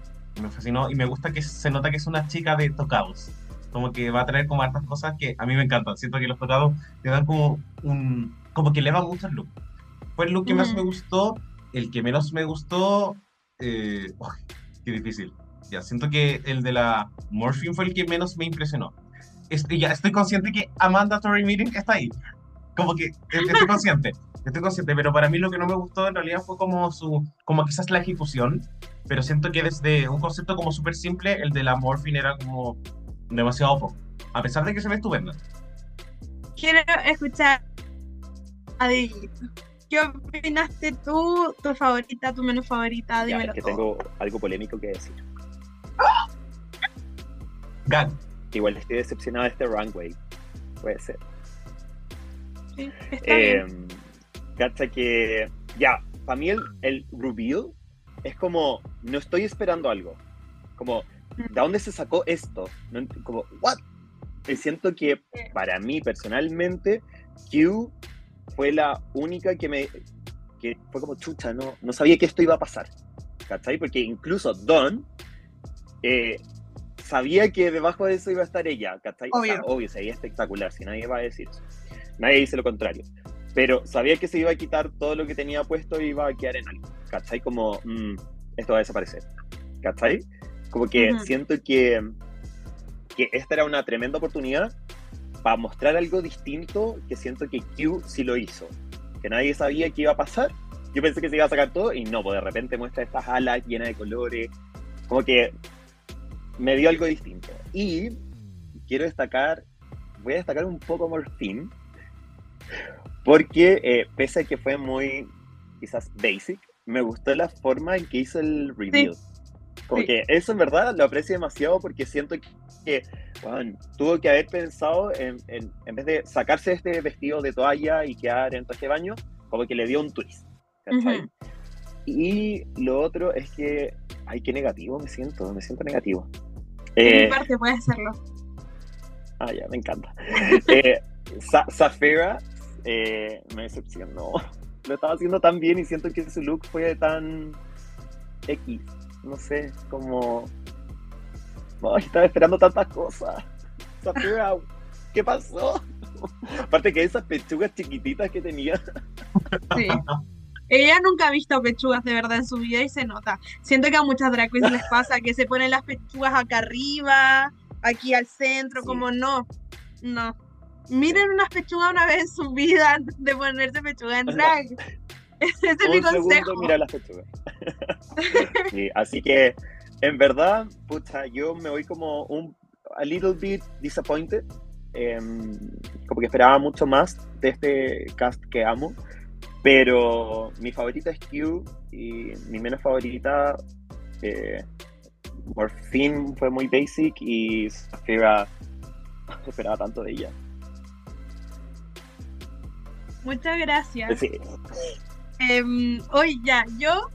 Me fascinó y me gusta que se nota que es una chica de tocados. Como que va a traer como hartas cosas que a mí me encantan. Siento que los tocados le dan como un... como que eleva mucho el look. Fue el look que más Ujú. me gustó, el que menos me gustó... Eh, uy, qué difícil. Ya, siento que el de la Morphine fue el que menos me impresionó. Este, ya estoy consciente que Amanda Tory Meeting está ahí. Como que eh, estoy [LAUGHS] consciente, estoy consciente, pero para mí lo que no me gustó en realidad fue como su, como quizás la ejecución, pero siento que desde un concepto como súper simple, el de la Morphine era como demasiado poco, a pesar de que se ve estupenda. Quiero escuchar a. ¿Qué opinaste tú? ¿Tu favorita, tu menos favorita? Ya, Dímelo es que todo. tengo algo polémico que decir. Gag. Igual estoy decepcionado de este runway. Puede ser. Sí, está bien. Eh, cacha que. Ya, para mí el, el reveal es como. No estoy esperando algo. Como, ¿de dónde se sacó esto? No como, ¿what? Y siento que para mí personalmente, Q fue la única que me. que fue como chucha, no, no sabía que esto iba a pasar. ¿Cachai? Porque incluso Don. eh, sabía que debajo de eso iba a estar ella, ¿cachai? O sea, Obvio. obvio, sería espectacular, si nadie va a decir eso. Nadie dice lo contrario. Pero sabía que se iba a quitar todo lo que tenía puesto y iba a quedar en algo, ¿cachai? Como, mm, esto va a desaparecer, ¿cachai? Como que Ujú. siento que, que esta era una tremenda oportunidad para mostrar algo distinto que siento que Q sí lo hizo. Que nadie sabía que iba a pasar. Yo pensé que se iba a sacar todo y no, pues de repente muestra estas alas llenas de colores. Como que me dio algo distinto. Y quiero destacar, voy a destacar un poco Morphine, porque eh, pese a que fue muy quizás basic, me gustó la forma en que hizo el reveal. Como Sí. eso en verdad lo aprecio demasiado porque siento que, weón, tuvo que haber pensado en, en, en vez de sacarse este vestido de toalla y quedar en traje de baño, como que le dio un twist. ¿cachai? Ujú. Y lo otro es que, ay, qué negativo me siento, me siento negativo. De mi Eh, parte puede hacerlo. ah, ya, me encanta. [LAUGHS] Eh, Sa- Safira eh, me decepcionó. [LAUGHS] Lo estaba haciendo tan bien y siento que su look fue tan X. No sé, como. Ay, estaba esperando tantas cosas. [LAUGHS] ¿qué pasó? [LAUGHS] Aparte que esas pechugas chiquititas que tenía. Sí. Ella nunca ha visto pechugas de verdad en su vida y se nota. Siento que a muchas drag queens les pasa que se ponen las pechugas acá arriba, aquí al centro, Sí. como no, no. Miren unas pechugas una vez en su vida antes de ponerse pechuga en drag. [LAUGHS] Ese es mi Un segundo, consejo. mira las pechugas. [LAUGHS] Sí, así que, en verdad, pucha, yo me voy como un a little bit disappointed. Em, como que esperaba mucho más de este cast que amo. Pero mi favorita es Q y mi menos favorita, eh, Morphine fue muy basic y Safira [LAUGHS] esperaba tanto de ella. Muchas gracias. Sí, Em, hoy ya, yo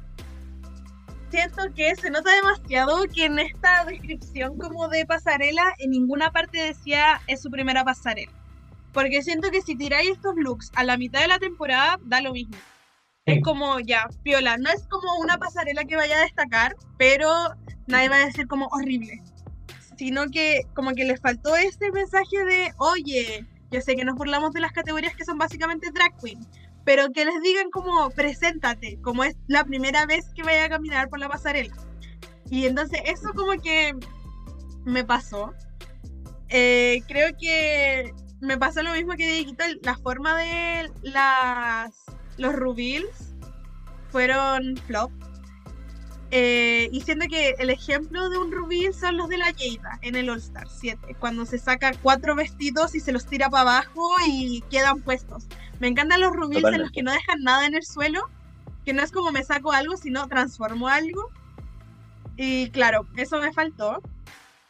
siento que se nota demasiado que en esta descripción como de pasarela en ninguna parte decía es su primera pasarela. Porque siento que si tiráis estos looks a la mitad de la temporada, da lo mismo. Es como ya, piola, no es como una pasarela que vaya a destacar, pero nadie va a decir como horrible. Sino que como que les faltó este mensaje de, oye, yo sé que nos burlamos de las categorías que son básicamente drag queen, pero que les digan como preséntate, como es la primera vez que vaya a caminar por la pasarela. Y entonces eso como que me pasó. Eh, creo que me pasó lo mismo que Dieguito, la forma de las los reveals fueron flop. Eh, y siento que el ejemplo de un reveal son los de la Jada en el All Star 7, cuando se saca cuatro vestidos y se los tira para abajo y quedan puestos. Me encantan los reveals en los que no dejan nada en el suelo, que no es como me saco algo, sino transformo algo. Y claro, eso me faltó.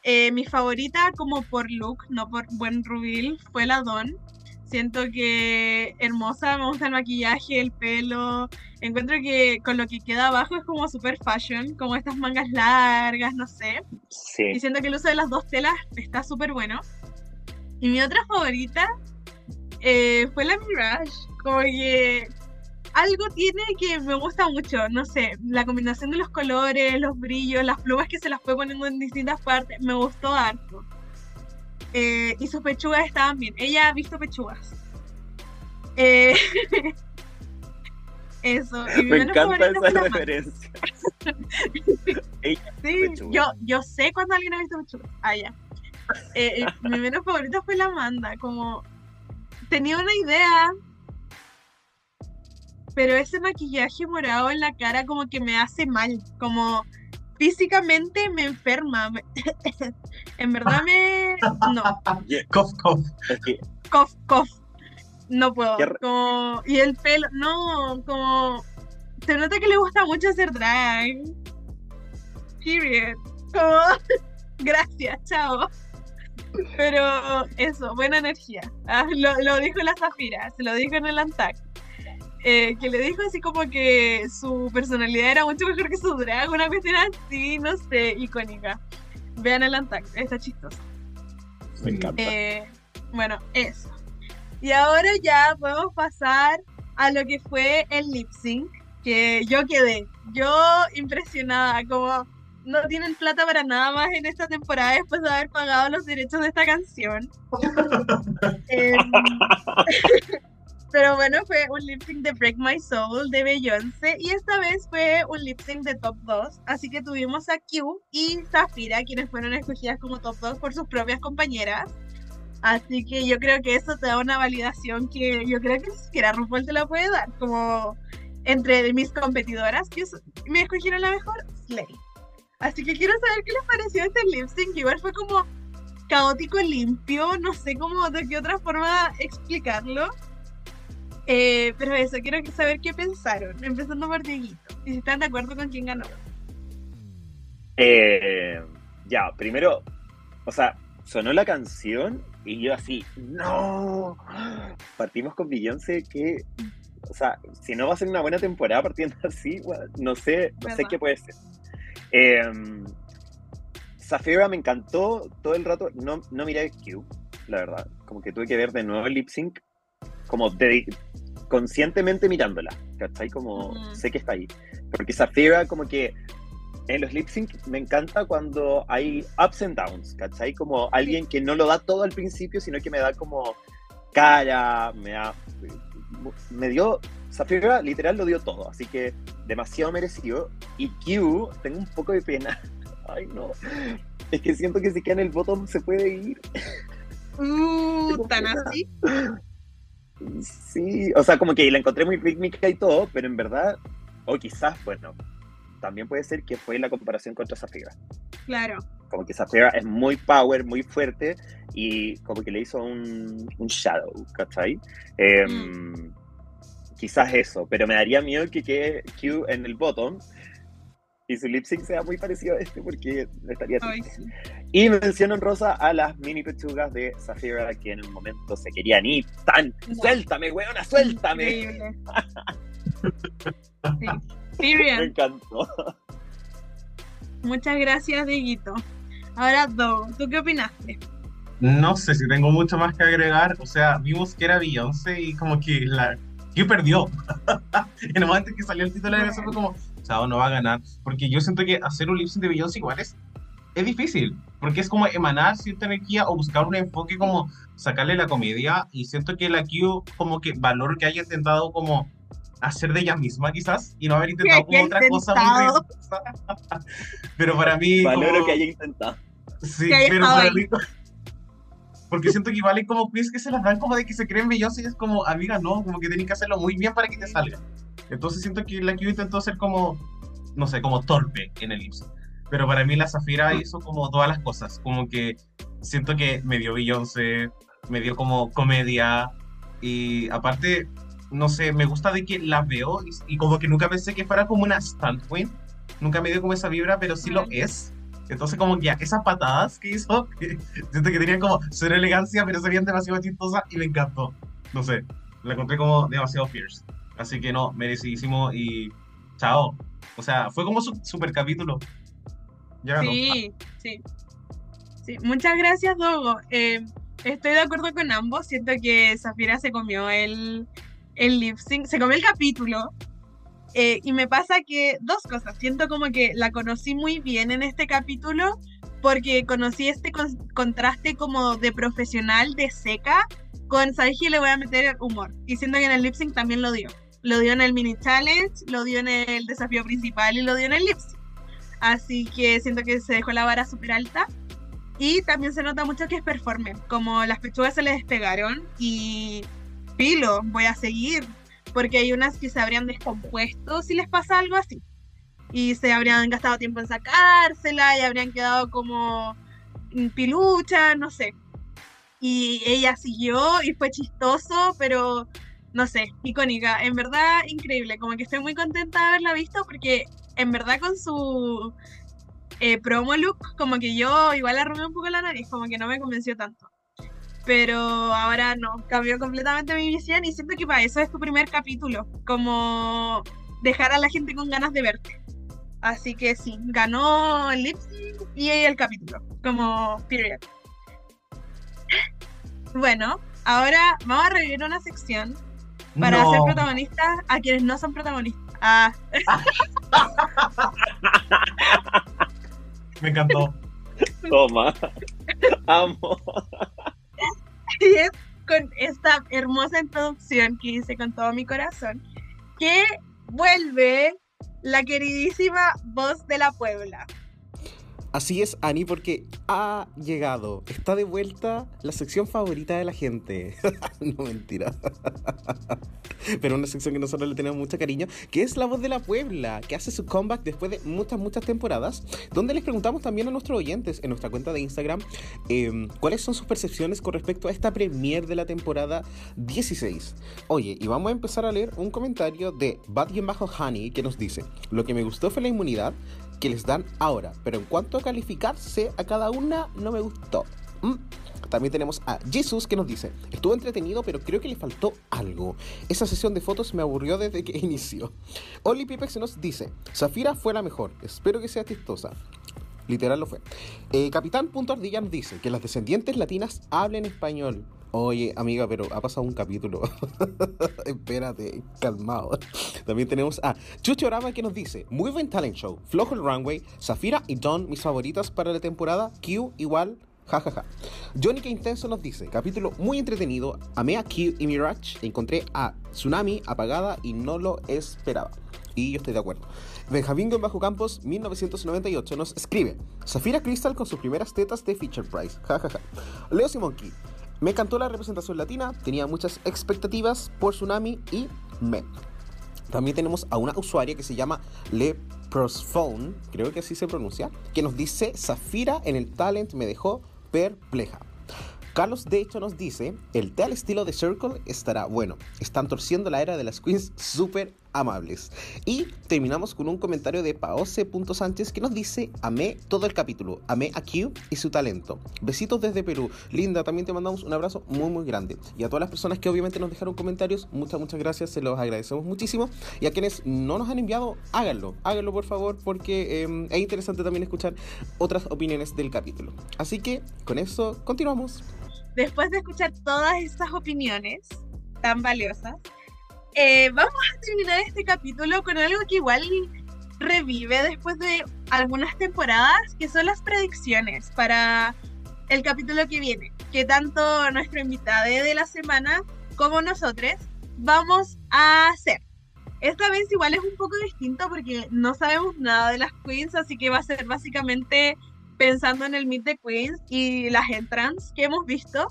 Eh, mi favorita como por look, no por buen reveal, fue la Don. Siento que hermosa, me gusta el maquillaje, el pelo. Encuentro que con lo que queda abajo es como super fashion, como estas mangas largas, no sé. Y siento que el uso de las dos telas está súper bueno. Y mi otra favorita eh, fue la Mirage. Como que algo tiene que me gusta mucho. No sé, la combinación de los colores, los brillos, las plumas que se las fue poniendo en distintas partes. Me gustó harto. Eh, y sus pechugas estaban bien. Ella ha visto pechugas. Eh, [LAUGHS] eso. Y mi Me menos encanta esa Manta. referencia. [LAUGHS] Ella Sí, yo, yo sé cuando alguien ha visto pechuga. Ah, ya. Eh, mi menos favorita fue la Amanda, como tenía una idea, pero ese maquillaje morado en la cara como que me hace mal, como físicamente me enferma. [LAUGHS] en verdad me... No, Cof, cof. Cough, cough. No puedo. Como, y el pelo, no, como... Se nota que le gusta mucho hacer drag. Period. Como... [LAUGHS] Gracias, chao. Pero eso, buena energía. Ah, lo, lo dijo la Zafira, se lo dijo en el Antac. Eh, que le dijo así como que su personalidad era mucho mejor que su drag, una cuestión así, no sé, icónica. Vean el Antac, está chistoso. me encanta. Eh, bueno, eso. Y ahora ya podemos pasar a lo que fue el lip sync, que yo quedé, yo impresionada, como no tienen plata para nada más en esta temporada después de haber pagado los derechos de esta canción. [LAUGHS] Em, [LAUGHS] pero bueno, fue un lip sync de Break My Soul de Beyoncé y esta vez fue un lip sync de top 2, así que tuvimos a Q y Zafira, quienes fueron escogidas como top 2 por sus propias compañeras. Así que yo creo que eso te da una validación que yo creo que ni siquiera RuPaul te la puede dar. Como entre mis competidoras, que me escogieron la mejor, Slay. Así que quiero saber qué les pareció este lip sync. Igual fue como caótico, limpio, no sé cómo, de qué otra forma explicarlo. Eh, pero eso, quiero saber qué pensaron, empezando por Dieguito. Y si están de acuerdo con quién ganó. Eh, ya, primero, o sea, sonó la canción y yo así, no. Partimos con Beyoncé, que O sea, si no va a ser una buena temporada partiendo así, no sé, no sé qué puede ser. Eh, Zafira me encantó todo el rato. No, no miré Q, la verdad. Como que tuve que ver de nuevo el lip sync, como de- conscientemente mirándola. ¿Cachai? Como Ujú. sé que está ahí. Porque Zafira, como que en los lip sync me encanta cuando hay ups and downs, ¿cachai? Como alguien que no lo da todo al principio, sino que me da como cara, me da. Me dio. Zafira literal lo dio todo, así que demasiado merecido. Y Q, tengo un poco de pena. [LAUGHS] Ay, no. Es que siento que si queda en el bottom se puede ir. Uh, [LAUGHS] tan así. Sí, o sea, como que la encontré muy rítmica y todo, pero en verdad, o quizás, bueno, también puede ser que fue la comparación contra Zafira. Claro. Como que Zafira es muy power, muy fuerte y como que le hizo un, un shadow, ¿cachai? Eh, Quizás eso, pero me daría miedo que quede Q en el bottom y su lip sync sea muy parecido a este porque estaría Ay, sí. Y mención honrosa a las mini pechugas de Zafira que en un momento se querían ir tan No. ¡Suéltame, weona, suéltame! Increíble. [LAUGHS] Sí. Me encantó. muchas gracias, Dieguito. Ahora, Do, ¿tú qué opinaste? No sé si tengo mucho más que agregar. O sea, vimos que era Beyoncé y como que la que perdió. [LAUGHS] en el momento en que salió el título de la fue como, chao, no va a ganar. Porque yo siento que hacer un lip sync de Beyoncé igual es, es difícil. Porque es como emanar cierta energía o buscar un enfoque como sacarle la comedia. Y siento que la Q como que valor que haya intentado como hacer de ella misma quizás y no haber intentado como otra cosa muy intentado. [LAUGHS] Pero para mí... Valoro como- que haya intentado. Sí, pero estado para mí. Porque siento que hay como quiz que se las dan como de que se creen Beyoncé y es como, amiga, no, como que tienen que hacerlo muy bien para que te salga. Entonces siento que la Q intentó ser como, no sé, como torpe en el sync. Pero para mí la Zafira hizo como todas las cosas. Como que siento que me dio Beyoncé, me dio como comedia. Y aparte, no sé, me gusta de que la veo y, y como que nunca pensé que fuera como una stunt queen. Nunca me dio como esa vibra, pero sí lo es. Entonces como que esas patadas que hizo, que [LAUGHS] siento que tenían como cero elegancia, pero se veían demasiado chistosas y me encantó. No sé, la encontré como demasiado fierce. Así que no, merecidísimo y chao. O sea, fue como su super capítulo. Ya ganó. Sí, sí. Sí, muchas gracias, Dogo. Eh, estoy de acuerdo con ambos. Siento que Zafira se comió el, el lip sync, se comió el capítulo. Eh, y me pasa que dos cosas. Siento como que la conocí muy bien en este capítulo porque conocí este con- contraste como de profesional, de seca, con, ¿sabes qué? Le voy a meter humor. Y siento que en el lip sync también lo dio. Lo dio en el mini challenge, lo dio en el desafío principal y lo dio en el lip sync. Así que siento que se dejó la vara súper alta. Y también se nota mucho que es performer. Como las pechugas se le despegaron y pilo, voy a seguir. Porque hay unas que se habrían descompuesto si les pasa algo así. Y se habrían gastado tiempo en sacársela y habrían quedado como pilucha, no sé. Y ella siguió y fue chistoso, pero no sé, icónica. En verdad, increíble. Como que estoy muy contenta de haberla visto porque en verdad con su eh, promo look, como que yo igual arrumé un poco la nariz, como que no me convenció tanto. Pero ahora no, cambió completamente mi visión y siento que para eso es tu primer capítulo, como dejar a la gente con ganas de verte. Así que sí, ganó el lip y el capítulo, como period. Bueno, ahora vamos a revivir una sección para No. hacer protagonistas a quienes no son protagonistas. Ah, [LAUGHS] Me encantó. [LAUGHS] Toma. Amo. Y es con esta hermosa introducción que hice con todo mi corazón, que vuelve la queridísima voz de la Puebla. Así es, Ani, porque ha llegado, está de vuelta la sección favorita de la gente. [LAUGHS] no, mentira. [LAUGHS] Pero una sección que nosotros le tenemos mucho cariño, que es La Voz de la Puebla, que hace su comeback después de muchas, muchas temporadas, donde les preguntamos también a nuestros oyentes en nuestra cuenta de Instagram eh, cuáles son sus percepciones con respecto a esta premier de la temporada 16. Oye, y vamos a empezar a leer un comentario de Bad-Honey que nos dice, lo que me gustó fue la inmunidad que les dan ahora, pero en cuanto a calificarse a cada una, no me gustó. Mm. También tenemos a Jesus que nos dice, estuvo entretenido pero creo que le faltó algo. Esa sesión de fotos me aburrió desde que [LAUGHS] inició. Oli Pipex nos dice, Zafira fue la mejor, espero que sea chistosa. Literal lo fue. Eh, Capitán Punto Ardilla nos dice que las descendientes latinas hablen español. Oye, amiga, pero ha pasado un capítulo. [LAUGHS] Espérate, calmado. También tenemos a Chucho Orama que nos dice: Muy buen talent show, flojo el runway, Zafira y Don, mis favoritas para la temporada, Q igual. Ja, ja, ja. Johnny que Intenso nos dice, capítulo muy entretenido, amé a Q y Mirage, encontré a Tsunami apagada y no lo esperaba. Y yo estoy de acuerdo. Benjamín en Bajo Campos, 1998, nos escribe, Zafira Crystal con sus primeras tetas de Feature Price. Ja, ja, ja. Leo Simonki, me encantó la representación latina, tenía muchas expectativas por Tsunami y me. También tenemos a una usuaria que se llama Leprosphone, creo que así se pronuncia, que nos dice, Zafira en el talent me dejó perpleja. Carlos de hecho nos dice, el té al estilo de Circle estará bueno. Están torciendo la era de las queens súper amables. Y terminamos con un comentario de Paose.sánchez que nos dice, amé todo el capítulo, amé a Q y su talento. Besitos desde Perú. Linda, también te mandamos un abrazo muy muy grande. Y a todas las personas que obviamente nos dejaron comentarios, muchas muchas gracias, se los agradecemos muchísimo. Y a quienes no nos han enviado, háganlo, háganlo por favor, porque eh, es interesante también escuchar otras opiniones del capítulo. Así que con eso continuamos. Después de escuchar todas estas opiniones tan valiosas, eh, vamos a terminar este capítulo con algo que igual revive después de algunas temporadas, que son las predicciones para el capítulo que viene, que tanto nuestro invitado de la semana como nosotros vamos a hacer. Esta vez igual es un poco distinto porque no sabemos nada de las queens, así que va a ser básicamente pensando en el Meet the Queens y las entrants que hemos visto,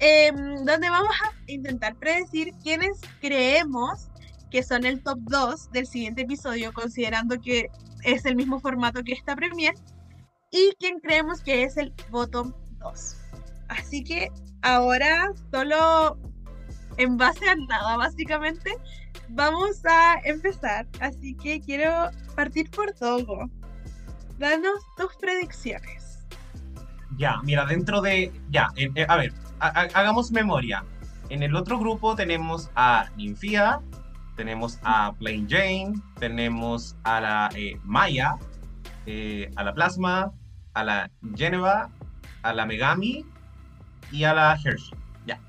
eh, donde vamos a intentar predecir quiénes creemos que son el top 2 del siguiente episodio, considerando que es el mismo formato que esta premier, y quién creemos que es el bottom 2. Así que ahora, solo en base a nada, básicamente, vamos a empezar. Así que quiero partir por Togo danos tus predicciones. Ya, mira, dentro de. Ya, eh, eh, a ver, hagamos memoria. En el otro grupo tenemos a Ninfia, tenemos a Plain Jane, tenemos a la eh, Maya, a la Plasma, a la Geneva, a la Megami y a la Hershey. Ya.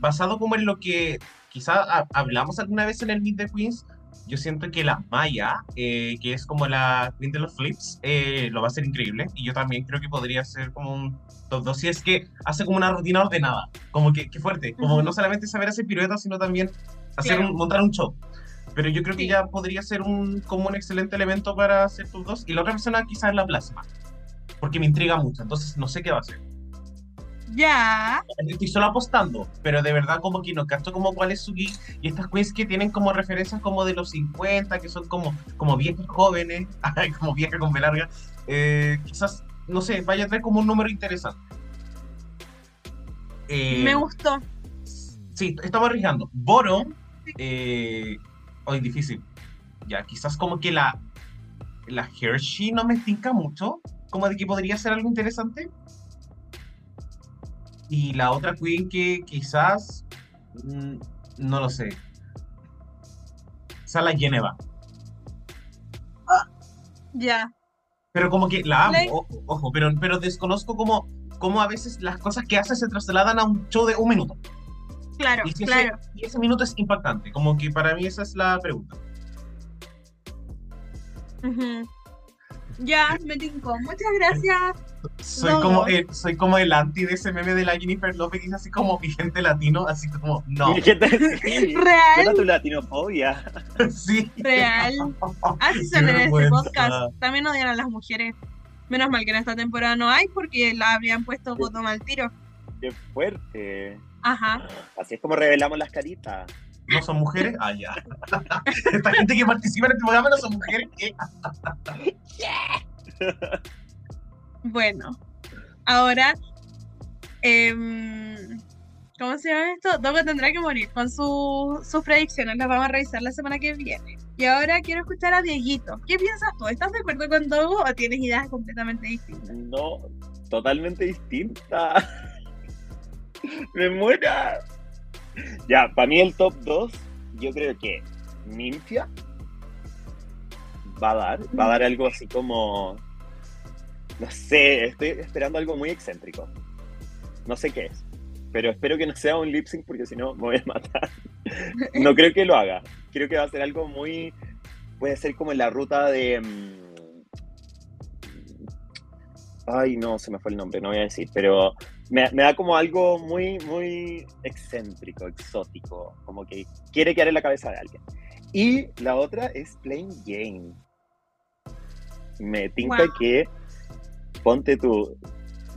basado como en lo que quizá hablamos alguna vez en el Meet the Queens, yo siento que la Maya, eh, que es como la Queen de los Flips, eh, lo va a hacer increíble. Y yo también creo que podría ser como un top 2. Si es que hace como una rutina ordenada, como que, fuerte. Como no solamente saber hacer piruetas, sino también hacer montar un show. Pero yo creo que ya podría ser un, como un excelente elemento para hacer top 2. Y la otra persona quizás es la plasma. Porque me intriga mucho. Entonces no sé qué va a hacer. Ya. Estoy solo apostando, pero de verdad como que no cacho como cuál es su geek. Y estas queens que tienen como referencias como de los 50, que son como, como viejas jóvenes, [LAUGHS] como viejas con larga, eh, quizás, no sé, vaya a traer como un número interesante. Eh, Me gustó. Sí, estamos arriesgando. Boro, eh, hoy difícil. Ya, quizás como que la, la Hershey no me tinca mucho, como de que podría ser algo interesante. Y la otra Queen que quizás, mm, no lo sé. Sala Geneva. Ya. Pero como que la amo, ojo, pero, pero desconozco cómo, cómo a veces las cosas que hace se trasladan a un show de un minuto. Claro, y claro. Ese, y ese minuto es impactante, como que para mí esa es la pregunta. Ya, me tinco. Muchas gracias. Soy, como el, soy como el anti de ese meme de la Jennifer López, así como mi gente latino, así como, no. [LAUGHS] Real. tu latinofobia. [LAUGHS] sí. Real. Así son en este podcast. También odian a las mujeres. Menos mal que en esta temporada no hay, porque la habrían puesto botón al tiro. Qué fuerte. Ajá. Así es como revelamos las caritas. ¿No son mujeres? Ah, ya. [LAUGHS] Esta gente que participa en este programa no son mujeres. ¿Qué? Bueno, ahora, em, ¿cómo se llama esto? Dogo tendrá que morir con sus predicciones, las vamos a revisar la semana que viene. Y ahora quiero escuchar a Dieguito. ¿Qué piensas tú? ¿Estás de acuerdo con Dogo o tienes ideas completamente distintas? No, totalmente distinta. [LAUGHS] Me muera. Ya, para mí el top 2, yo creo que Ninfia va a dar, va a dar algo así como, [LAUGHS] no sé, estoy esperando algo muy excéntrico. No sé qué es, pero espero que no sea un lip sync porque si no me voy a matar. [LAUGHS] No creo que lo haga. Creo que va a ser algo muy, puede ser como en la ruta de... mm, Ay, no, se me fue el nombre, no voy a decir, pero me, me da como algo muy, muy excéntrico, exótico, como que quiere quedar en la cabeza de alguien. Y la otra es Plain Jane. Me tinca Wow. que, ponte tú,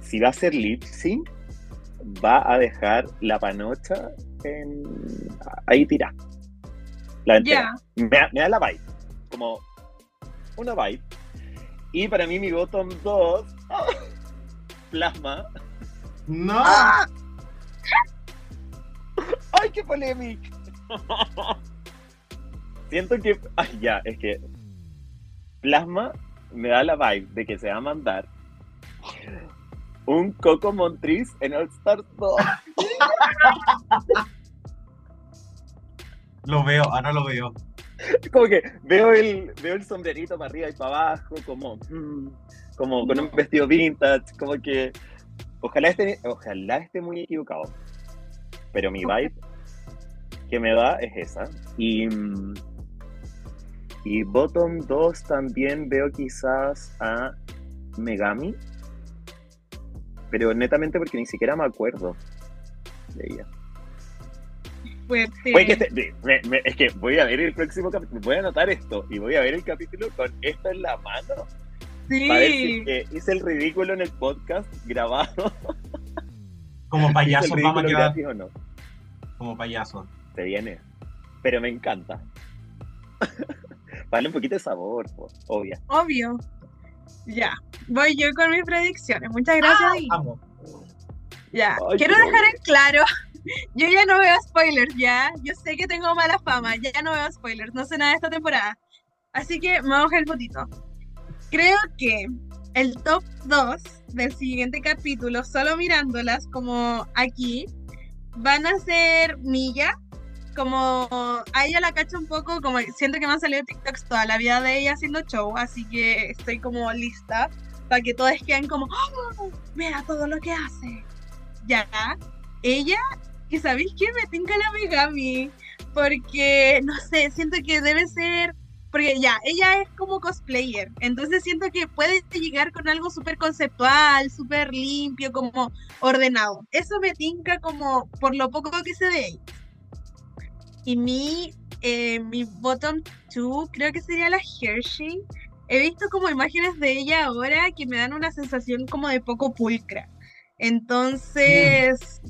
si va a ser lip sync, va a dejar la panocha en, ahí tirada. La entera. Me, da- me da la vibe, como una vibe. Y para mí mi bottom 2, [LAUGHS] plasma. No. [LAUGHS] ¡Ay, qué polémica! [LAUGHS] Siento que. Ay, ya, es que. Plasma me da la vibe de que se va a mandar un Coco Montriz en All Stars 2. Lo veo, ahora lo veo. Como que veo el, veo el sombrerito para arriba y para abajo, como, mm, como con un vestido vintage, como que. Ojalá esté, ojalá esté muy equivocado. Pero mi vibe que me da es esa. Y, y Bottom 2 también veo quizás a Megami. Pero netamente porque ni siquiera me acuerdo de ella. Fuerte. Puede que esté- me- me- es que voy a ver el próximo capítulo, voy a anotar esto y voy a ver el capítulo con esto en la mano para ver si Sí. es que hice el ridículo en el podcast grabado. [LAUGHS] Como payaso vamos a quedar o no. como payaso. Se viene. Pero me encanta. [LAUGHS] Vale un poquito de sabor, po, obvio. Obvio. Ya. Voy yo con mis predicciones. Muchas gracias. Vamos. Ya. Ay, Quiero dejar en claro. [LAUGHS] Yo ya no veo spoilers, ya. Yo sé que tengo mala fama. Ya no veo spoilers. No sé nada de esta temporada. Así que me bajo el botito. Creo que el top 2 del siguiente capítulo, solo mirándolas como aquí, van a ser Milla. Como a ella la cacho un poco, como siento que me han salido TikToks toda la vida de ella haciendo show, así que estoy como lista para que todos queden como, ¡Oh! mira todo lo que hace. Ya, ella, y sabéis qué, me tinca la Megami, porque, no sé, siento que debe ser, porque ya, ella es como cosplayer, entonces siento que puede llegar con algo súper conceptual, súper limpio, como ordenado. Eso me tinca como por lo poco que sé de ella. Y mi, eh, mi bottom two creo que sería la Hershey. He visto como imágenes de ella ahora que me dan una sensación como de poco pulcra. Entonces,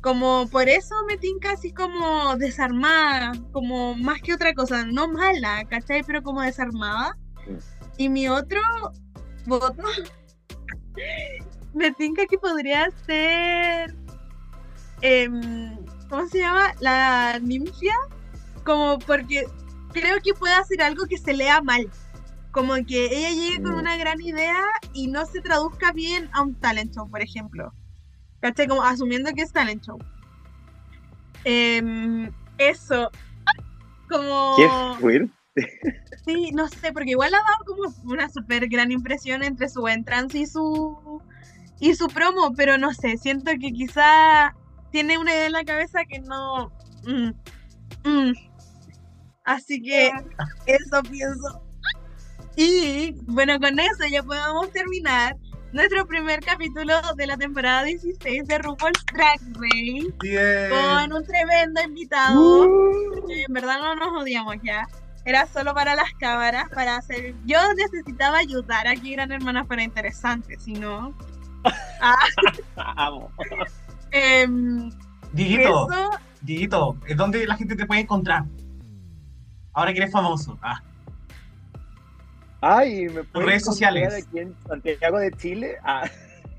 como por eso me tinca así como desarmada, como más que otra cosa, no mala, ¿cachai? Pero como desarmada. Y mi otro voto [LAUGHS] me tinca que podría ser. em, ¿Cómo se llama? La ninfia. Como porque creo que puede hacer algo que se lea mal. Como que ella llegue con Mm. una gran idea y no se traduzca bien a un talent show, por ejemplo. ¿Cachai? Como asumiendo que es talent show. Em, eso. Como. Qué fuerte. [LAUGHS] Sí, no sé, porque igual ha dado como una súper gran impresión entre su entrance y su y su promo, pero no sé, siento que quizá tiene una idea en la cabeza que no. mm, mm. Así que eso pienso. Y bueno, con eso ya podemos terminar nuestro primer capítulo de la temporada 16 de RuPaul's Drag Race Bien. con un tremendo invitado. porque en verdad no nos odiamos ya. Era solo para las cámaras, para hacer. Yo necesitaba ayudar aquí, Gran Hermana, para interesante, si no. [LAUGHS] Amo. Em, Dieguito, eso, Dieguito, ¿es ¿dónde la gente te puede encontrar? Ahora que eres famoso. Ah, Ay, me pueden redes sociales. aquí en Santiago de Chile. Ah.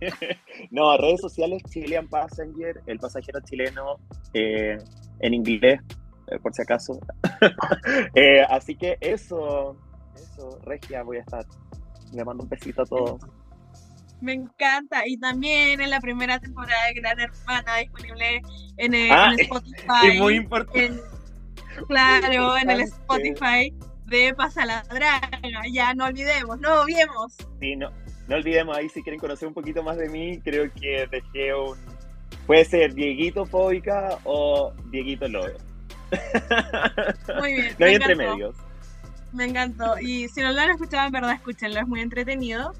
[LAUGHS] no, redes sociales Chilean Passenger, el pasajero chileno eh, en inglés, eh, por si acaso. [LAUGHS] Eh, así que eso, eso, Regia, voy a estar. Le mando un besito a todos. Me encanta. Y también en la primera temporada de Gran Hermana disponible en, el, Ah, en Spotify. Es muy importante. en- claro, en el. Spotify de Pasa la Draga. Ya no olvidemos, no obviemos. Sí, no, no olvidemos ahí si quieren conocer un poquito más de mí, creo que dejé un... Puede ser Dieguito Fóbica o Dieguito Lover. [LAUGHS] Muy bien. [LAUGHS] no hay entre medios. Me encantó. Y si no lo han escuchado, en verdad, escúchenlo, es muy entretenido.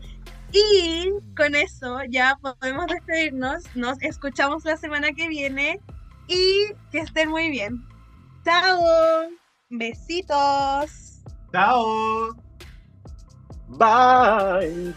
Y con eso ya podemos despedirnos. Nos escuchamos la semana que viene y que estén muy bien. ¡Chao! Besitos. Chao. Bye.